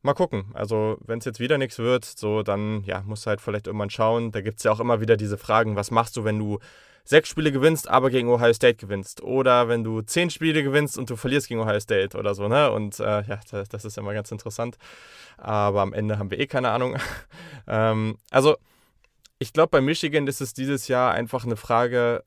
Mal gucken. Also wenn es jetzt wieder nichts wird, so dann ja, muss halt vielleicht irgendwann schauen. Da gibt es ja auch immer wieder diese Fragen, was machst du, wenn du sechs Spiele gewinnst, aber gegen Ohio State gewinnst. Oder wenn du zehn Spiele gewinnst und du verlierst gegen Ohio State oder so, ne? Und äh, ja, das, das, ist immer ganz interessant. Aber am Ende haben wir eh keine Ahnung. ähm, also ich glaube, bei Michigan ist es dieses Jahr einfach eine Frage,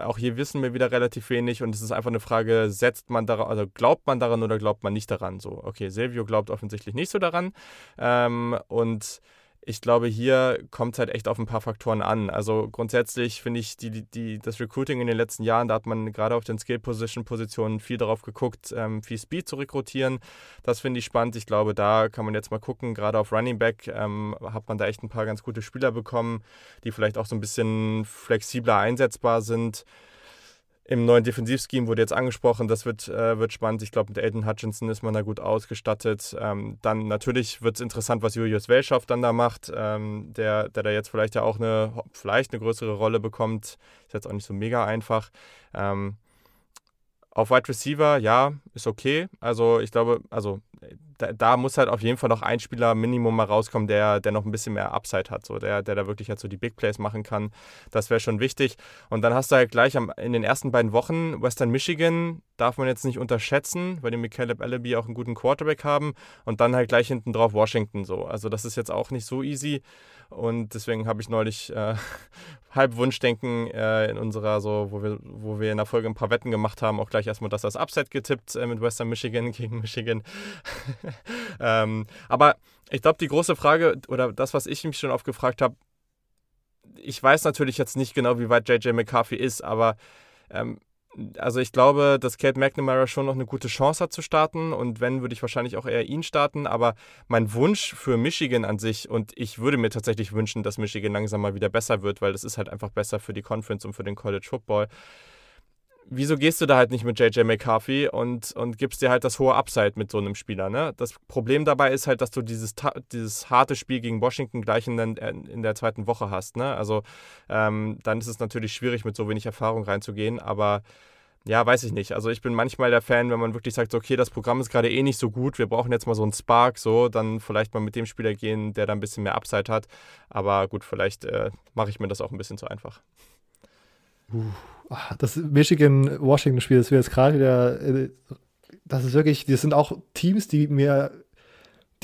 auch hier wissen wir wieder relativ wenig und es ist einfach eine Frage, setzt man daran, also glaubt man daran oder glaubt man nicht daran? So, okay, Silvio glaubt offensichtlich nicht so daran ähm, und ich glaube, hier kommt es halt echt auf ein paar Faktoren an. Also grundsätzlich finde ich die, die, das Recruiting in den letzten Jahren, da hat man gerade auf den Skill-Position-Positionen viel darauf geguckt, ähm, viel Speed zu rekrutieren. Das finde ich spannend. Ich glaube, da kann man jetzt mal gucken. Gerade auf Running Back ähm, hat man da echt ein paar ganz gute Spieler bekommen, die vielleicht auch so ein bisschen flexibler einsetzbar sind im neuen Defensivscheme wurde jetzt angesprochen, das wird, äh, wird spannend. Ich glaube, mit Aiden Hutchinson ist man da gut ausgestattet. Ähm, dann natürlich wird es interessant, was Julius Welschow dann da macht, ähm, der, der da jetzt vielleicht ja auch eine, vielleicht eine größere Rolle bekommt. Ist jetzt auch nicht so mega einfach. Ähm, auf Wide Receiver, ja, ist okay. Also ich glaube, also da, da, muss halt auf jeden Fall noch ein Spieler Minimum mal rauskommen, der, der noch ein bisschen mehr Upside hat, so der, der da wirklich halt so die Big Plays machen kann. Das wäre schon wichtig. Und dann hast du halt gleich am, in den ersten beiden Wochen Western Michigan, darf man jetzt nicht unterschätzen, weil die mit Caleb Allaby auch einen guten Quarterback haben. Und dann halt gleich hinten drauf Washington so. Also das ist jetzt auch nicht so easy. Und deswegen habe ich neulich äh, halb Wunschdenken äh, in unserer, so, wo wir, wo wir in der Folge ein paar Wetten gemacht haben, auch gleich erstmal das als Upset getippt äh, mit Western Michigan gegen Michigan. ähm, aber ich glaube, die große Frage oder das, was ich mich schon oft gefragt habe, ich weiß natürlich jetzt nicht genau, wie weit JJ McCarthy ist, aber ähm, also ich glaube, dass Kate McNamara schon noch eine gute Chance hat zu starten und wenn, würde ich wahrscheinlich auch eher ihn starten, aber mein Wunsch für Michigan an sich und ich würde mir tatsächlich wünschen, dass Michigan langsam mal wieder besser wird, weil das ist halt einfach besser für die Conference und für den College Football. Wieso gehst du da halt nicht mit JJ McCarthy und, und gibst dir halt das hohe Upside mit so einem Spieler? Ne? Das Problem dabei ist halt, dass du dieses, dieses harte Spiel gegen Washington gleich in, der, in der zweiten Woche hast. Ne? Also ähm, dann ist es natürlich schwierig, mit so wenig Erfahrung reinzugehen, aber ja, weiß ich nicht. Also ich bin manchmal der Fan, wenn man wirklich sagt, okay, das Programm ist gerade eh nicht so gut, wir brauchen jetzt mal so einen Spark, so, dann vielleicht mal mit dem Spieler gehen, der da ein bisschen mehr Upside hat. Aber gut, vielleicht äh, mache ich mir das auch ein bisschen zu einfach. Das Michigan-Washington-Spiel, das wir jetzt gerade wieder, äh, das ist wirklich, das sind auch Teams, die mir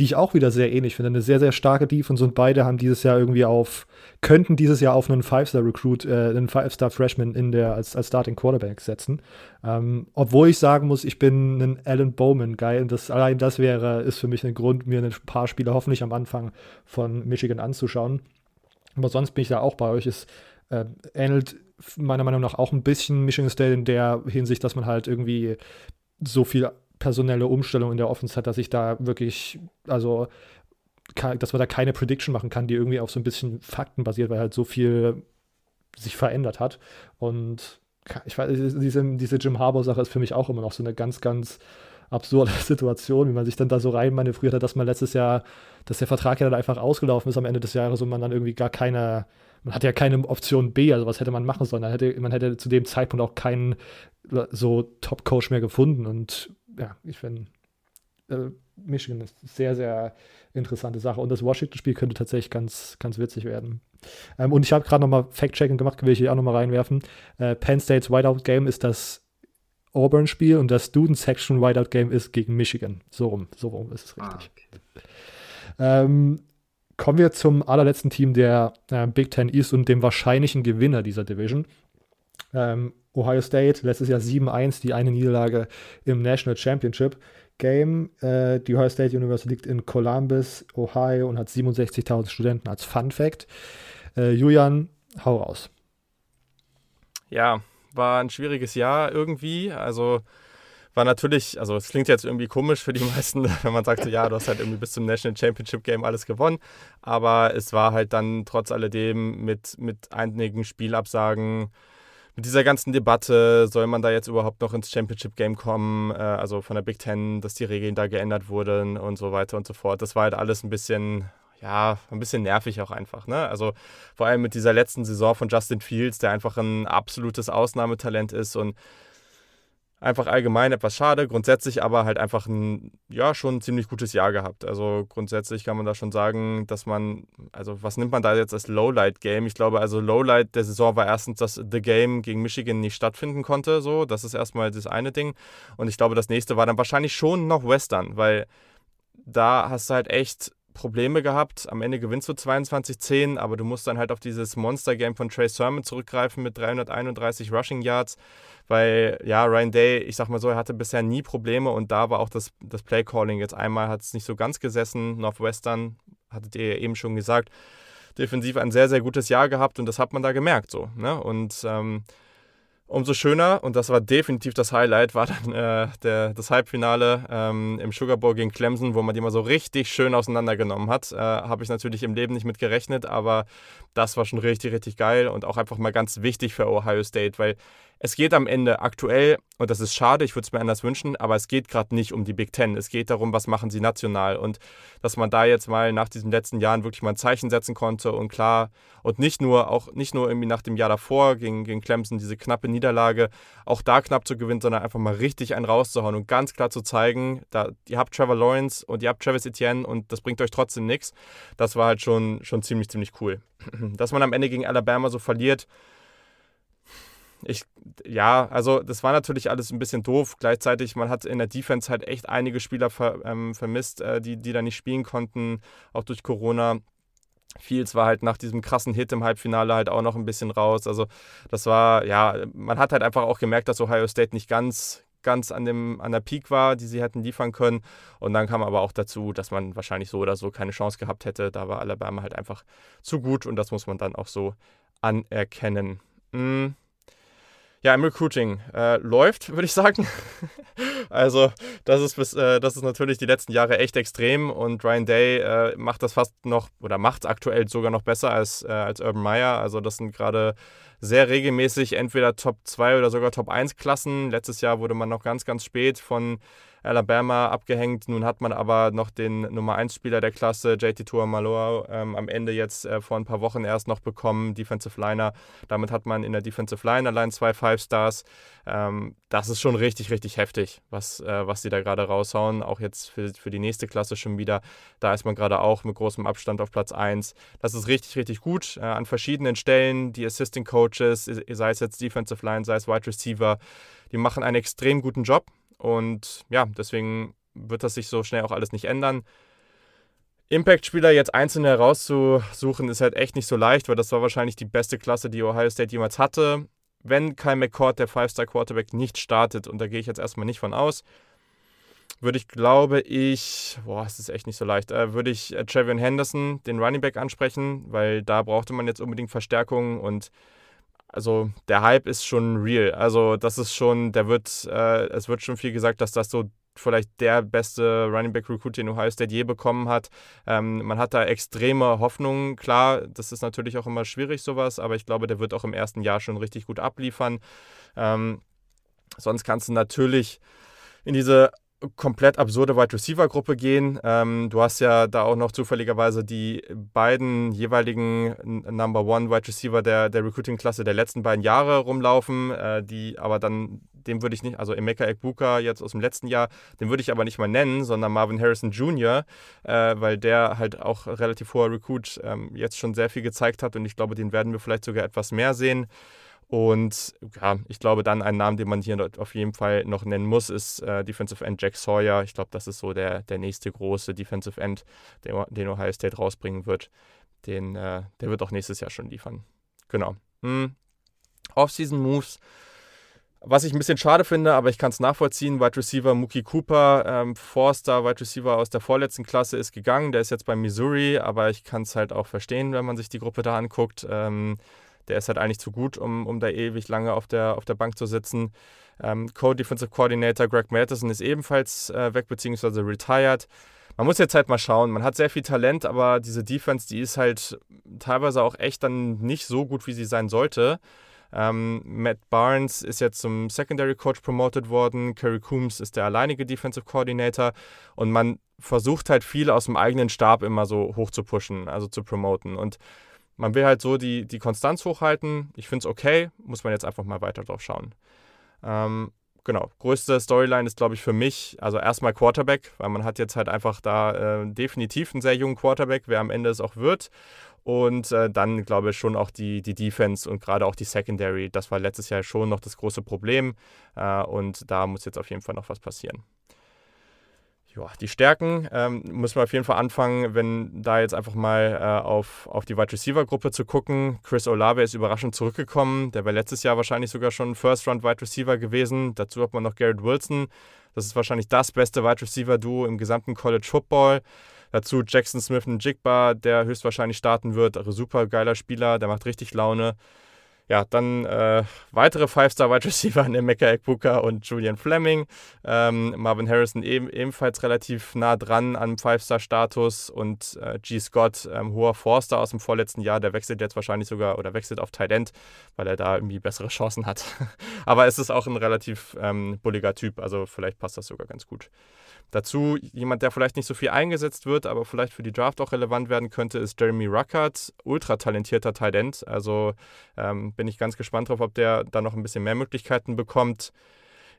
die ich auch wieder sehr ähnlich finde. Eine sehr, sehr starke Defense und beide haben dieses Jahr irgendwie auf, könnten dieses Jahr auf einen Five-Star-Recruit, äh, einen Five-Star-Freshman in der, als, als Starting Quarterback setzen. Ähm, obwohl ich sagen muss, ich bin ein Alan Bowman-Guy und das, allein das wäre, ist für mich ein Grund, mir ein paar Spiele hoffentlich am Anfang von Michigan anzuschauen. Aber sonst bin ich da auch bei euch. Es äh, ähnelt meiner Meinung nach auch ein bisschen Michigan State in der Hinsicht, dass man halt irgendwie so viel personelle Umstellung in der Offense hat, dass ich da wirklich, also dass man da keine Prediction machen kann, die irgendwie auf so ein bisschen Fakten basiert, weil halt so viel sich verändert hat. Und ich weiß, diese, diese Jim Harbour-Sache ist für mich auch immer noch so eine ganz, ganz absurde Situation, wie man sich dann da so rein manövriert hat, dass man letztes Jahr, dass der Vertrag ja dann einfach ausgelaufen ist am Ende des Jahres und man dann irgendwie gar keine, man hat ja keine Option B, also was hätte man machen sollen. Man hätte, man hätte zu dem Zeitpunkt auch keinen so Top-Coach mehr gefunden und ja, ich finde, äh, Michigan ist sehr, sehr interessante Sache. Und das Washington-Spiel könnte tatsächlich ganz, ganz witzig werden. Ähm, und ich habe gerade nochmal Fact-Checking gemacht, will ich hier auch nochmal reinwerfen. Äh, Penn States Whiteout-Game ist das Auburn-Spiel und das Student-Section Whiteout-Game ist gegen Michigan. So rum, so rum ist es ah, richtig. Ah, okay. ähm, kommen wir zum allerletzten Team der äh, Big Ten East und dem wahrscheinlichen Gewinner dieser Division. Ähm, Ohio State, letztes Jahr 7-1, die eine Niederlage im National Championship Game. Äh, die Ohio State University liegt in Columbus, Ohio und hat 67.000 Studenten als Fun Fact. Äh, Julian, hau raus. Ja, war ein schwieriges Jahr irgendwie. Also war natürlich, also es klingt jetzt irgendwie komisch für die meisten, wenn man sagt, ja, du hast halt irgendwie bis zum National Championship Game alles gewonnen. Aber es war halt dann trotz alledem mit, mit einigen Spielabsagen, mit dieser ganzen Debatte, soll man da jetzt überhaupt noch ins Championship Game kommen, äh, also von der Big Ten, dass die Regeln da geändert wurden und so weiter und so fort. Das war halt alles ein bisschen, ja, ein bisschen nervig auch einfach. Ne? Also vor allem mit dieser letzten Saison von Justin Fields, der einfach ein absolutes Ausnahmetalent ist und einfach allgemein etwas schade, grundsätzlich aber halt einfach ein, ja, schon ein ziemlich gutes Jahr gehabt. Also grundsätzlich kann man da schon sagen, dass man, also was nimmt man da jetzt als Lowlight-Game? Ich glaube, also Lowlight der Saison war erstens, dass The Game gegen Michigan nicht stattfinden konnte, so, das ist erstmal das eine Ding. Und ich glaube, das nächste war dann wahrscheinlich schon noch Western, weil da hast du halt echt Probleme gehabt. Am Ende gewinnst du 22-10, aber du musst dann halt auf dieses Monster-Game von Trey Sermon zurückgreifen mit 331 Rushing Yards, weil ja, Ryan Day, ich sag mal so, er hatte bisher nie Probleme und da war auch das, das Play-Calling. Jetzt einmal hat es nicht so ganz gesessen. Northwestern, hattet ihr eben schon gesagt, defensiv ein sehr, sehr gutes Jahr gehabt und das hat man da gemerkt so. Ne? Und ähm, Umso schöner, und das war definitiv das Highlight, war dann äh, der, das Halbfinale ähm, im Sugar Bowl gegen Clemson, wo man die mal so richtig schön auseinandergenommen hat. Äh, Habe ich natürlich im Leben nicht mit gerechnet, aber das war schon richtig, richtig geil und auch einfach mal ganz wichtig für Ohio State, weil es geht am Ende aktuell, und das ist schade, ich würde es mir anders wünschen, aber es geht gerade nicht um die Big Ten. Es geht darum, was machen sie national. Und dass man da jetzt mal nach diesen letzten Jahren wirklich mal ein Zeichen setzen konnte und klar, und nicht nur, auch nicht nur irgendwie nach dem Jahr davor gegen, gegen Clemson, diese knappe Niederlage, auch da knapp zu gewinnen, sondern einfach mal richtig einen rauszuhauen und ganz klar zu zeigen, da, ihr habt Trevor Lawrence und ihr habt Travis Etienne und das bringt euch trotzdem nichts. Das war halt schon, schon ziemlich, ziemlich cool. Dass man am Ende gegen Alabama so verliert, ich, ja, also das war natürlich alles ein bisschen doof. Gleichzeitig, man hat in der Defense halt echt einige Spieler ver, ähm, vermisst, äh, die, die da nicht spielen konnten, auch durch Corona. Fields war halt nach diesem krassen Hit im Halbfinale halt auch noch ein bisschen raus. Also das war, ja, man hat halt einfach auch gemerkt, dass Ohio State nicht ganz, ganz an, dem, an der Peak war, die sie hätten liefern können. Und dann kam aber auch dazu, dass man wahrscheinlich so oder so keine Chance gehabt hätte. Da war Alabama halt einfach zu gut und das muss man dann auch so anerkennen. Mhm. Ja, im Recruiting äh, läuft, würde ich sagen. also, das ist, bis, äh, das ist natürlich die letzten Jahre echt extrem und Ryan Day äh, macht das fast noch oder macht es aktuell sogar noch besser als, äh, als Urban Meyer. Also, das sind gerade sehr regelmäßig entweder Top 2 oder sogar Top 1 Klassen. Letztes Jahr wurde man noch ganz, ganz spät von Alabama abgehängt. Nun hat man aber noch den Nummer 1 Spieler der Klasse, JT Tuamaloa, ähm, am Ende jetzt äh, vor ein paar Wochen erst noch bekommen, Defensive Liner. Damit hat man in der Defensive Line allein zwei Five Stars. Ähm, das ist schon richtig, richtig heftig, was, äh, was die da gerade raushauen. Auch jetzt für, für die nächste Klasse schon wieder. Da ist man gerade auch mit großem Abstand auf Platz 1. Das ist richtig, richtig gut. Äh, an verschiedenen Stellen, die Assistant Coaches, sei es jetzt Defensive Line, sei es Wide Receiver, die machen einen extrem guten Job. Und ja, deswegen wird das sich so schnell auch alles nicht ändern. Impact-Spieler jetzt einzeln herauszusuchen, ist halt echt nicht so leicht, weil das war wahrscheinlich die beste Klasse, die Ohio State jemals hatte. Wenn Kyle McCord, der Five-Star-Quarterback, nicht startet, und da gehe ich jetzt erstmal nicht von aus, würde ich, glaube ich, boah, es ist echt nicht so leicht, äh, würde ich äh, Travion Henderson, den Running Back, ansprechen, weil da brauchte man jetzt unbedingt Verstärkung und also der Hype ist schon real. Also das ist schon, der wird, äh, es wird schon viel gesagt, dass das so vielleicht der beste Running Back Recruit, den Ohio State je bekommen hat. Ähm, man hat da extreme Hoffnungen. Klar, das ist natürlich auch immer schwierig sowas, aber ich glaube, der wird auch im ersten Jahr schon richtig gut abliefern. Ähm, sonst kannst du natürlich in diese komplett absurde Wide Receiver Gruppe gehen. Ähm, du hast ja da auch noch zufälligerweise die beiden jeweiligen Number One Wide Receiver der, der Recruiting Klasse der letzten beiden Jahre rumlaufen, äh, die aber dann dem würde ich nicht, also Emeka Ekbuka jetzt aus dem letzten Jahr, den würde ich aber nicht mal nennen, sondern Marvin Harrison Jr., äh, weil der halt auch relativ hoher Recruit ähm, jetzt schon sehr viel gezeigt hat und ich glaube, den werden wir vielleicht sogar etwas mehr sehen. Und ja, ich glaube, dann ein Name, den man hier auf jeden Fall noch nennen muss, ist äh, Defensive End Jack Sawyer. Ich glaube, das ist so der, der nächste große Defensive End, den, den Ohio State rausbringen wird. Den, äh, der wird auch nächstes Jahr schon liefern. Genau. Hm. Off-Season Moves. Was ich ein bisschen schade finde, aber ich kann es nachvollziehen, Wide Receiver Mookie Cooper, ähm, Forster, Wide Receiver aus der vorletzten Klasse ist gegangen, der ist jetzt bei Missouri, aber ich kann es halt auch verstehen, wenn man sich die Gruppe da anguckt. Ähm, Der ist halt eigentlich zu gut, um, um da ewig lange auf der, auf der Bank zu sitzen. Ähm, Co-Defensive Coordinator Greg Matheson ist ebenfalls äh, weg bzw. retired. Man muss jetzt halt mal schauen. Man hat sehr viel Talent, aber diese Defense, die ist halt teilweise auch echt dann nicht so gut, wie sie sein sollte. Ähm, Matt Barnes ist jetzt zum Secondary Coach promoted worden. Kerry Coombs ist der alleinige Defensive Coordinator. Und man versucht halt viel aus dem eigenen Stab immer so hoch zu pushen, also zu promoten. Und man will halt so die, die Konstanz hochhalten. Ich finde es okay, muss man jetzt einfach mal weiter drauf schauen. Ähm, genau, größte Storyline ist, glaube ich, für mich, also erstmal Quarterback, weil man hat jetzt halt einfach da äh, definitiv einen sehr jungen Quarterback, wer am Ende es auch wird. Und äh, dann glaube ich schon auch die, die Defense und gerade auch die Secondary. Das war letztes Jahr schon noch das große Problem. Äh, und da muss jetzt auf jeden Fall noch was passieren. Ja, die Stärken ähm, müssen wir auf jeden Fall anfangen, wenn da jetzt einfach mal äh, auf, auf die Wide Receiver Gruppe zu gucken. Chris Olave ist überraschend zurückgekommen. Der war letztes Jahr wahrscheinlich sogar schon First Round Wide Receiver gewesen. Dazu hat man noch Garrett Wilson. Das ist wahrscheinlich das beste Wide Receiver Duo im gesamten College Football. Dazu Jackson Smith und Jigba, der höchstwahrscheinlich starten wird. Super geiler Spieler, der macht richtig Laune. Ja, dann äh, weitere Five-Star-Wide Receiver, Nemeka Ekbuka und Julian Fleming. Ähm, Marvin Harrison eben, ebenfalls relativ nah dran am Five-Star-Status und äh, G. Scott, ähm, hoher Forster aus dem vorletzten Jahr, der wechselt jetzt wahrscheinlich sogar oder wechselt auf Tight End, weil er da irgendwie bessere Chancen hat. Aber es ist auch ein relativ ähm, bulliger Typ, also vielleicht passt das sogar ganz gut. Dazu jemand, der vielleicht nicht so viel eingesetzt wird, aber vielleicht für die Draft auch relevant werden könnte, ist Jeremy Ruckert, ultra talentierter Talent. Also ähm, bin ich ganz gespannt drauf, ob der da noch ein bisschen mehr Möglichkeiten bekommt.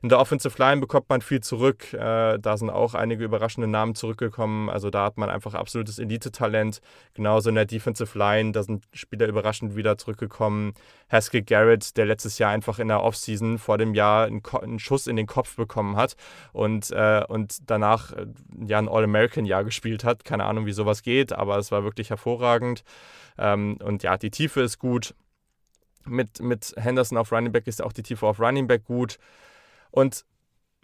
In der Offensive Line bekommt man viel zurück. Äh, da sind auch einige überraschende Namen zurückgekommen. Also da hat man einfach absolutes Elite-Talent. Genauso in der Defensive Line, da sind Spieler überraschend wieder zurückgekommen. Haskell Garrett, der letztes Jahr einfach in der Offseason vor dem Jahr einen, einen Schuss in den Kopf bekommen hat und, äh, und danach äh, ja ein All-American-Jahr gespielt hat. Keine Ahnung, wie sowas geht, aber es war wirklich hervorragend. Ähm, und ja, die Tiefe ist gut. Mit, mit Henderson auf Running Back ist auch die Tiefe auf Running Back gut. Und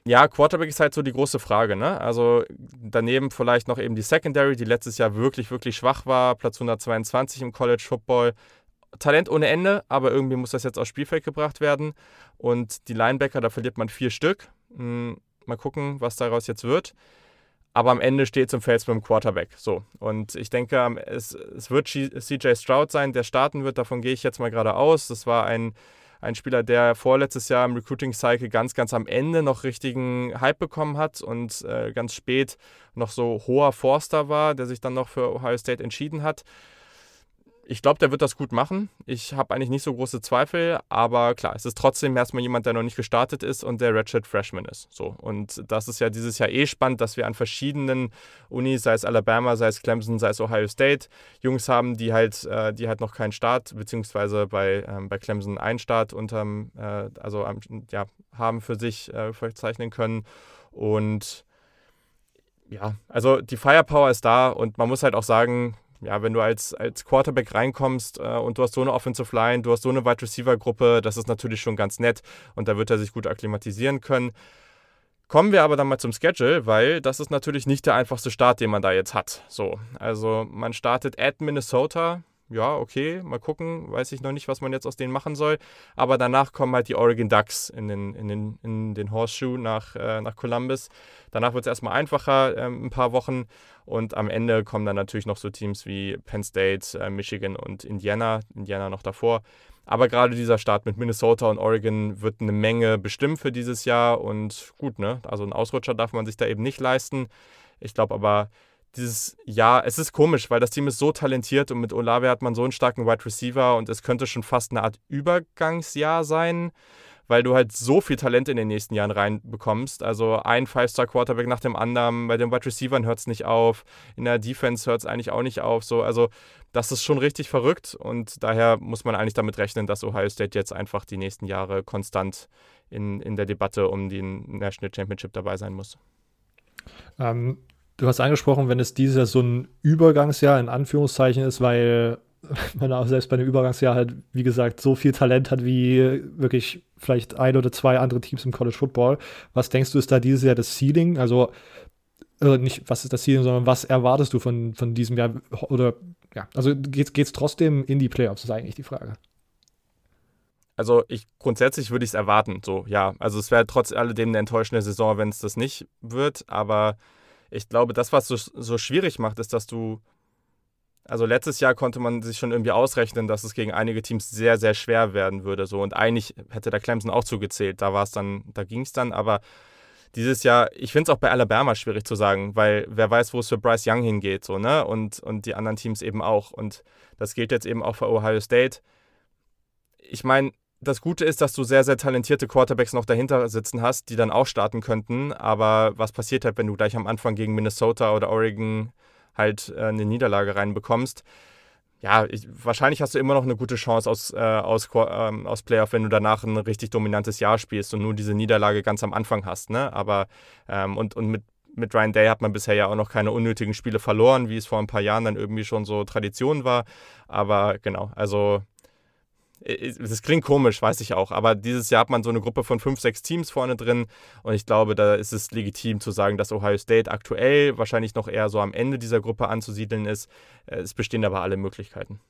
ja, Quarterback ist halt so die große Frage. Ne? Also daneben vielleicht noch eben die Secondary, die letztes Jahr wirklich, wirklich schwach war. Platz 122 im College Football. Talent ohne Ende, aber irgendwie muss das jetzt aufs Spielfeld gebracht werden. Und die Linebacker, da verliert man vier Stück. Hm, mal gucken, was daraus jetzt wird. Aber am Ende steht es im Feld mit dem Quarterback. So. Und ich denke, es, es wird CJ Stroud sein, der starten wird. Davon gehe ich jetzt mal gerade aus. Das war ein ein Spieler, der vorletztes Jahr im Recruiting Cycle ganz, ganz am Ende noch richtigen Hype bekommen hat und äh, ganz spät noch so hoher Forster war, der sich dann noch für Ohio State entschieden hat. Ich glaube, der wird das gut machen. Ich habe eigentlich nicht so große Zweifel, aber klar, es ist trotzdem erstmal jemand, der noch nicht gestartet ist und der Redshirt Freshman ist. So. Und das ist ja dieses Jahr eh spannend, dass wir an verschiedenen Unis, sei es Alabama, sei es Clemson, sei es Ohio State, Jungs haben, die halt, äh, die halt noch keinen Start, beziehungsweise bei, ähm, bei Clemson einen Start unterm, äh, also ja, haben für sich äh, verzeichnen können. Und ja, also die Firepower ist da und man muss halt auch sagen, ja, wenn du als, als Quarterback reinkommst äh, und du hast so eine Offensive Line, du hast so eine Wide Receiver Gruppe, das ist natürlich schon ganz nett und da wird er sich gut akklimatisieren können. Kommen wir aber dann mal zum Schedule, weil das ist natürlich nicht der einfachste Start, den man da jetzt hat. So, also man startet at Minnesota, ja, okay, mal gucken, weiß ich noch nicht, was man jetzt aus denen machen soll. Aber danach kommen halt die Oregon Ducks in den, in den, in den Horseshoe nach, äh, nach Columbus. Danach wird es erstmal einfacher, äh, ein paar Wochen. Und am Ende kommen dann natürlich noch so Teams wie Penn State, äh, Michigan und Indiana. Indiana noch davor. Aber gerade dieser Start mit Minnesota und Oregon wird eine Menge bestimmen für dieses Jahr. Und gut, ne? Also einen Ausrutscher darf man sich da eben nicht leisten. Ich glaube aber, dieses Jahr, es ist komisch, weil das Team ist so talentiert und mit Olave hat man so einen starken Wide Receiver und es könnte schon fast eine Art Übergangsjahr sein, weil du halt so viel Talent in den nächsten Jahren reinbekommst. Also ein Five-Star-Quarterback nach dem anderen, bei den Wide Receivers hört es nicht auf, in der Defense hört es eigentlich auch nicht auf. So, also das ist schon richtig verrückt und daher muss man eigentlich damit rechnen, dass Ohio State jetzt einfach die nächsten Jahre konstant in, in der Debatte um den National Championship dabei sein muss. Ähm, Du hast angesprochen, wenn es dieses Jahr so ein Übergangsjahr in Anführungszeichen ist, weil man auch selbst bei einem Übergangsjahr halt, wie gesagt, so viel Talent hat wie wirklich vielleicht ein oder zwei andere Teams im College Football. Was denkst du, ist da dieses Jahr das Ceiling? Also äh, nicht, was ist das Ceiling, sondern was erwartest du von, von diesem Jahr? Oder ja, also geht es trotzdem in die Playoffs, ist eigentlich die Frage. also ich grundsätzlich würde ich es erwarten, so, ja. Also es wäre trotz alledem eine enttäuschende Saison, wenn es das nicht wird, aber ich glaube, das, was so, so schwierig macht, ist, dass du also letztes Jahr konnte man sich schon irgendwie ausrechnen, dass es gegen einige Teams sehr, sehr schwer werden würde. So. Und eigentlich hätte der Clemson auch zugezählt. Da war es dann, da ging es dann, aber dieses Jahr, ich finde es auch bei Alabama schwierig zu sagen, weil wer weiß, wo es für Bryce Young hingeht, so, ne? Und, und die anderen Teams eben auch. Und das gilt jetzt eben auch für Ohio State. Ich meine, das Gute ist, dass du sehr, sehr talentierte Quarterbacks noch dahinter sitzen hast, die dann auch starten könnten. Aber was passiert halt, wenn du gleich am Anfang gegen Minnesota oder Oregon halt äh, eine Niederlage reinbekommst. Ja, ich, wahrscheinlich hast du immer noch eine gute Chance aus, äh, aus, ähm, aus Playoff, wenn du danach ein richtig dominantes Jahr spielst und nur diese Niederlage ganz am Anfang hast. Ne? Aber ähm, und, und mit, mit Ryan Day hat man bisher ja auch noch keine unnötigen Spiele verloren, wie es vor ein paar Jahren dann irgendwie schon so Tradition war. Aber genau, also das klingt komisch, weiß ich auch, aber dieses Jahr hat man so eine Gruppe von fünf, sechs Teams vorne drin und ich glaube, da ist es legitim zu sagen, dass Ohio State aktuell wahrscheinlich noch eher so am Ende dieser Gruppe anzusiedeln ist. Äh, es bestehen aber alle Möglichkeiten.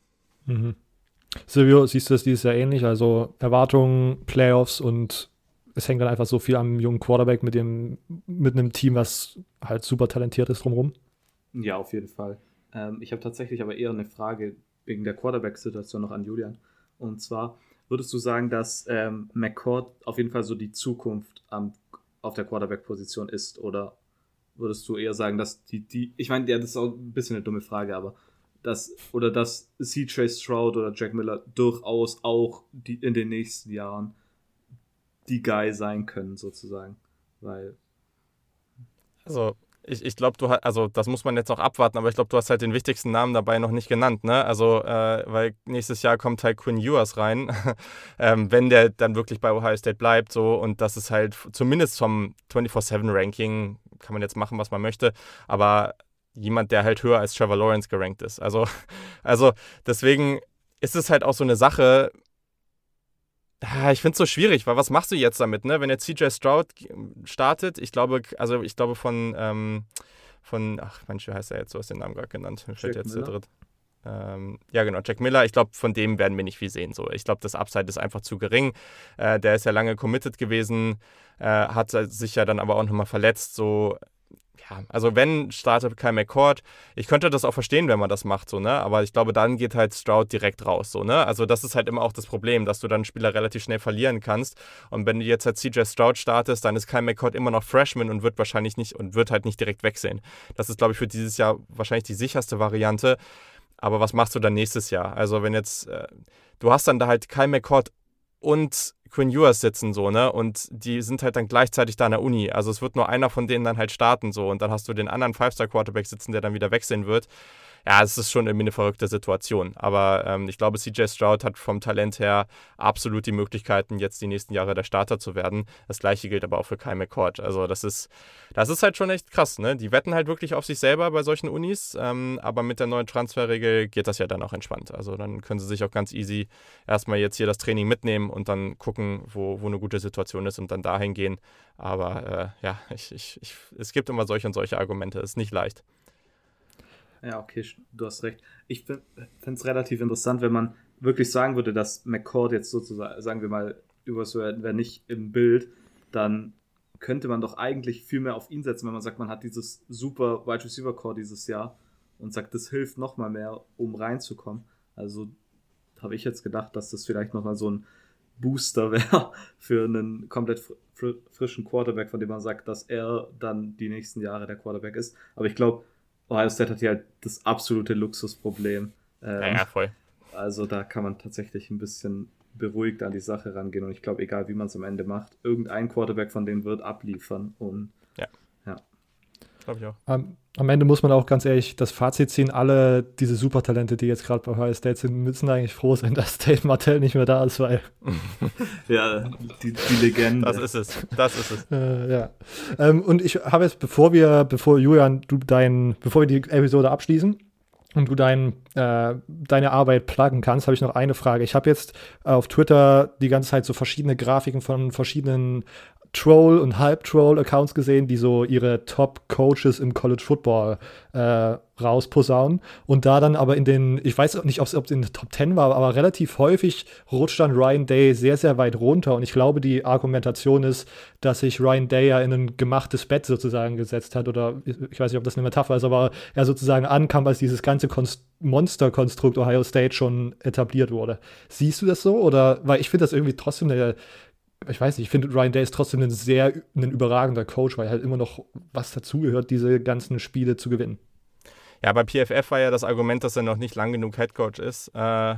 Mhm. Silvio, siehst du das dieses Jahr ähnlich? Also Erwartungen, Playoffs und es hängt dann einfach so viel am jungen Quarterback mit, dem, mit einem Team, was halt super talentiert ist drumherum? Ja, auf jeden Fall. Ähm, ich habe tatsächlich aber eher eine Frage wegen der Quarterback-Situation noch an Julian. Und zwar würdest du sagen, dass ähm, McCord auf jeden Fall so die Zukunft am, auf der Quarterback-Position ist? Oder würdest du eher sagen, dass die, die ich meine, ja, das ist auch ein bisschen eine dumme Frage, aber dass, oder dass CJ Stroud oder Jack Miller durchaus auch die, in den nächsten Jahren die Guy sein können, sozusagen. Weil. Also, ich, ich glaube, du hast, also das muss man jetzt noch abwarten, aber ich glaube, du hast halt den wichtigsten Namen dabei noch nicht genannt, ne? Also, äh, weil nächstes Jahr kommt halt Quinn Ewers rein, ähm, wenn der dann wirklich bei Ohio State bleibt, so und das ist halt zumindest vom 24-7-Ranking, kann man jetzt machen, was man möchte, aber jemand, der halt höher als Trevor Lawrence gerankt ist. Also, also deswegen ist es halt auch so eine Sache, ich finde es so schwierig, weil was machst du jetzt damit, ne? Wenn jetzt CJ Stroud startet, ich glaube, also ich glaube von, ähm, von, ach Mensch, wie heißt er jetzt? Du hast den Namen gerade genannt. Fällt jetzt Miller. der dritte. Ähm, ja, genau, Jack Miller. Ich glaube, von dem werden wir nicht viel sehen. So. Ich glaube, das Upside ist einfach zu gering. Äh, der ist ja lange committed gewesen, äh, hat sich ja dann aber auch nochmal verletzt. So, ja, also wenn startet Kyle McCord, ich könnte das auch verstehen, wenn man das macht, so, ne? Aber ich glaube, dann geht halt Stroud direkt raus, so, ne? Also das ist halt immer auch das Problem, dass du dann Spieler relativ schnell verlieren kannst. Und wenn du jetzt halt CJ Stroud startest, dann ist Kyle McCord immer noch Freshman und wird wahrscheinlich nicht und wird halt nicht direkt wechseln. Das ist, glaube ich, für dieses Jahr wahrscheinlich die sicherste Variante. Aber was machst du dann nächstes Jahr? Also wenn jetzt, äh, du hast dann da halt Kyle McCord und Quinn Ewers sitzen so, ne? Und die sind halt dann gleichzeitig da an der Uni. Also es wird nur einer von denen dann halt starten so und dann hast du den anderen Five-Star-Quarterback sitzen, der dann wieder wechseln wird ja, es ist schon irgendwie eine verrückte Situation. Aber ähm, ich glaube, CJ Stroud hat vom Talent her absolut die Möglichkeiten, jetzt die nächsten Jahre der Starter zu werden. Das gleiche gilt aber auch für Kyle McCord. Also das ist, das ist halt schon echt krass. Ne? Die wetten halt wirklich auf sich selber bei solchen Unis, ähm, aber mit der neuen Transferregel geht das ja dann auch entspannt. Also dann können sie sich auch ganz easy erstmal jetzt hier das Training mitnehmen und dann gucken, wo, wo eine gute Situation ist und dann dahin gehen. Aber äh, ja, ich, ich, ich, es gibt immer solche und solche Argumente. Es ist nicht leicht. Ja, okay, du hast recht. Ich finde es relativ interessant, wenn man wirklich sagen würde, dass McCord jetzt sozusagen, sagen wir mal, über so wäre nicht im Bild, dann könnte man doch eigentlich viel mehr auf ihn setzen, wenn man sagt, man hat dieses super Wide Receiver Core dieses Jahr und sagt, das hilft nochmal mehr, um reinzukommen. Also habe ich jetzt gedacht, dass das vielleicht nochmal so ein Booster wäre für einen komplett fr frischen Quarterback, von dem man sagt, dass er dann die nächsten Jahre der Quarterback ist. Aber ich glaube, Ohio State hat hier halt das absolute Luxusproblem. Ähm, ja, ja, voll. Also da kann man tatsächlich ein bisschen beruhigt an die Sache rangehen und ich glaube, egal wie man es am Ende macht, irgendein Quarterback von denen wird abliefern und. Glaube ich auch. Am, am, Ende muss man auch ganz ehrlich das Fazit ziehen, alle diese Supertalente, die jetzt gerade bei Ohio State sind, müssen eigentlich froh sein, dass Dave Martell nicht mehr da ist, weil ja, die, die Legende. Das ist es, das ist es. Äh, ja. Ähm, und ich habe jetzt, bevor wir, bevor Julian, du dein, bevor wir die Episode abschließen, und du dein, äh, deine Arbeit pluggen kannst, habe ich noch eine Frage. Ich habe jetzt auf Twitter die ganze Zeit so verschiedene Grafiken von verschiedenen Troll- und Halb-Troll-Accounts gesehen, die so ihre Top-Coaches im College Football äh, rausposaunen. Und da dann aber in den, ich weiß nicht, ob es in den Top 10 war, aber relativ häufig rutscht dann Ryan Day sehr, sehr weit runter. Und ich glaube, die Argumentation ist, dass sich Ryan Day ja in ein gemachtes Bett sozusagen gesetzt hat. Oder ich weiß nicht, ob das eine Metapher ist, aber er sozusagen ankam, als dieses ganze Monster-Konstrukt Ohio State schon etabliert wurde. Siehst du das so? Oder, weil ich finde das irgendwie trotzdem eine ich weiß nicht, ich finde Ryan Day ist trotzdem ein sehr ein überragender Coach, weil halt immer noch was dazugehört, diese ganzen Spiele zu gewinnen. Ja, bei PFF war ja das Argument, dass er noch nicht lang genug Head Coach ist. Äh,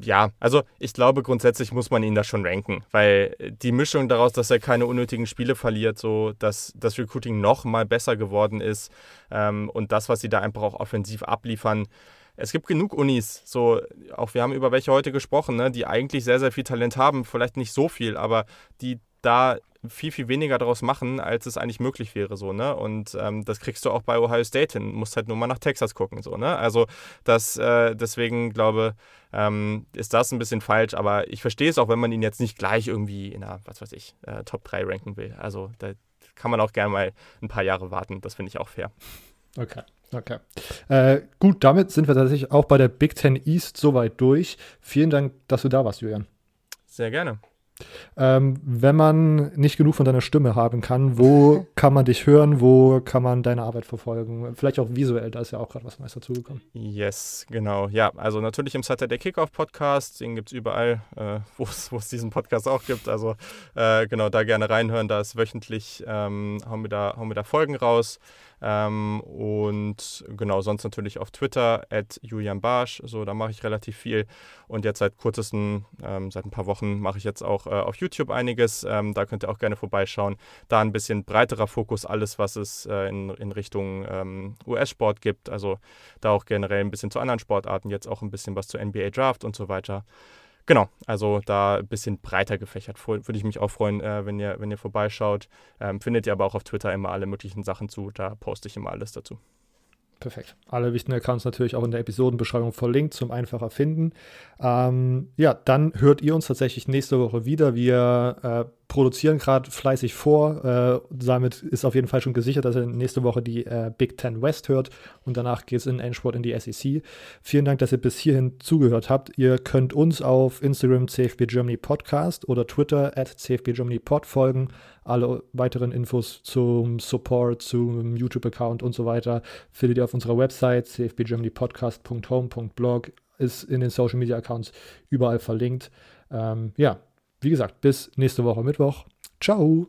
ja, also ich glaube, grundsätzlich muss man ihn da schon ranken, weil die Mischung daraus, dass er keine unnötigen Spiele verliert, so dass das Recruiting noch mal besser geworden ist ähm, und das, was sie da einfach auch offensiv abliefern, es gibt genug Unis, so auch wir haben über welche heute gesprochen, ne, die eigentlich sehr, sehr viel Talent haben, vielleicht nicht so viel, aber die da viel, viel weniger daraus machen, als es eigentlich möglich wäre, so, ne? Und ähm, das kriegst du auch bei Ohio State hin. Musst halt nur mal nach Texas gucken, so, ne? Also das, äh, deswegen glaube, ähm, ist das ein bisschen falsch, aber ich verstehe es auch, wenn man ihn jetzt nicht gleich irgendwie in einer, was weiß ich, äh, Top 3 ranken will. Also da kann man auch gerne mal ein paar Jahre warten. Das finde ich auch fair. Okay. Okay. Äh, gut, damit sind wir tatsächlich auch bei der Big Ten East soweit durch. Vielen Dank, dass du da warst, Julian. Sehr gerne. Ähm, wenn man nicht genug von deiner Stimme haben kann, wo kann man dich hören? Wo kann man deine Arbeit verfolgen? Vielleicht auch visuell, da ist ja auch gerade was Neues dazugekommen. Yes, genau. Ja, also natürlich im Saturday Kickoff Podcast, den gibt es überall, äh, wo es diesen Podcast auch gibt. Also äh, genau, da gerne reinhören. Da ist wöchentlich, ähm, hauen, wir da, hauen wir da Folgen raus. Ähm, und genau, sonst natürlich auf Twitter, at Julian Barsch. So, da mache ich relativ viel. Und jetzt seit kurzesten, ähm, seit ein paar Wochen mache ich jetzt auch äh, auf YouTube einiges. Ähm, da könnt ihr auch gerne vorbeischauen. Da ein bisschen breiterer Fokus, alles, was es äh, in, in Richtung ähm, US-Sport gibt. Also da auch generell ein bisschen zu anderen Sportarten, jetzt auch ein bisschen was zu NBA Draft und so weiter. Genau, also da ein bisschen breiter gefächert. Würde ich mich auch freuen, äh, wenn, ihr, wenn ihr vorbeischaut. Ähm, findet ihr aber auch auf Twitter immer alle möglichen Sachen zu. Da poste ich immer alles dazu. Perfekt. Alle wichtigen Accounts natürlich auch in der Episodenbeschreibung verlinkt zum einfacher finden. Ähm, ja, dann hört ihr uns tatsächlich nächste Woche wieder. Wir äh, produzieren gerade fleißig vor. Äh, damit ist auf jeden Fall schon gesichert, dass ihr nächste Woche die äh, Big Ten West hört und danach geht es in Endsport in die SEC. Vielen Dank, dass ihr bis hierhin zugehört habt. Ihr könnt uns auf Instagram CFB Germany Podcast oder Twitter at CFB Germany Pod folgen. Alle weiteren Infos zum Support, zum YouTube-Account und so weiter findet ihr auf unserer Website cfbgermanypodcast.home.blog ist in den Social Media Accounts überall verlinkt. Ähm, ja, wie gesagt, bis nächste Woche Mittwoch. Ciao.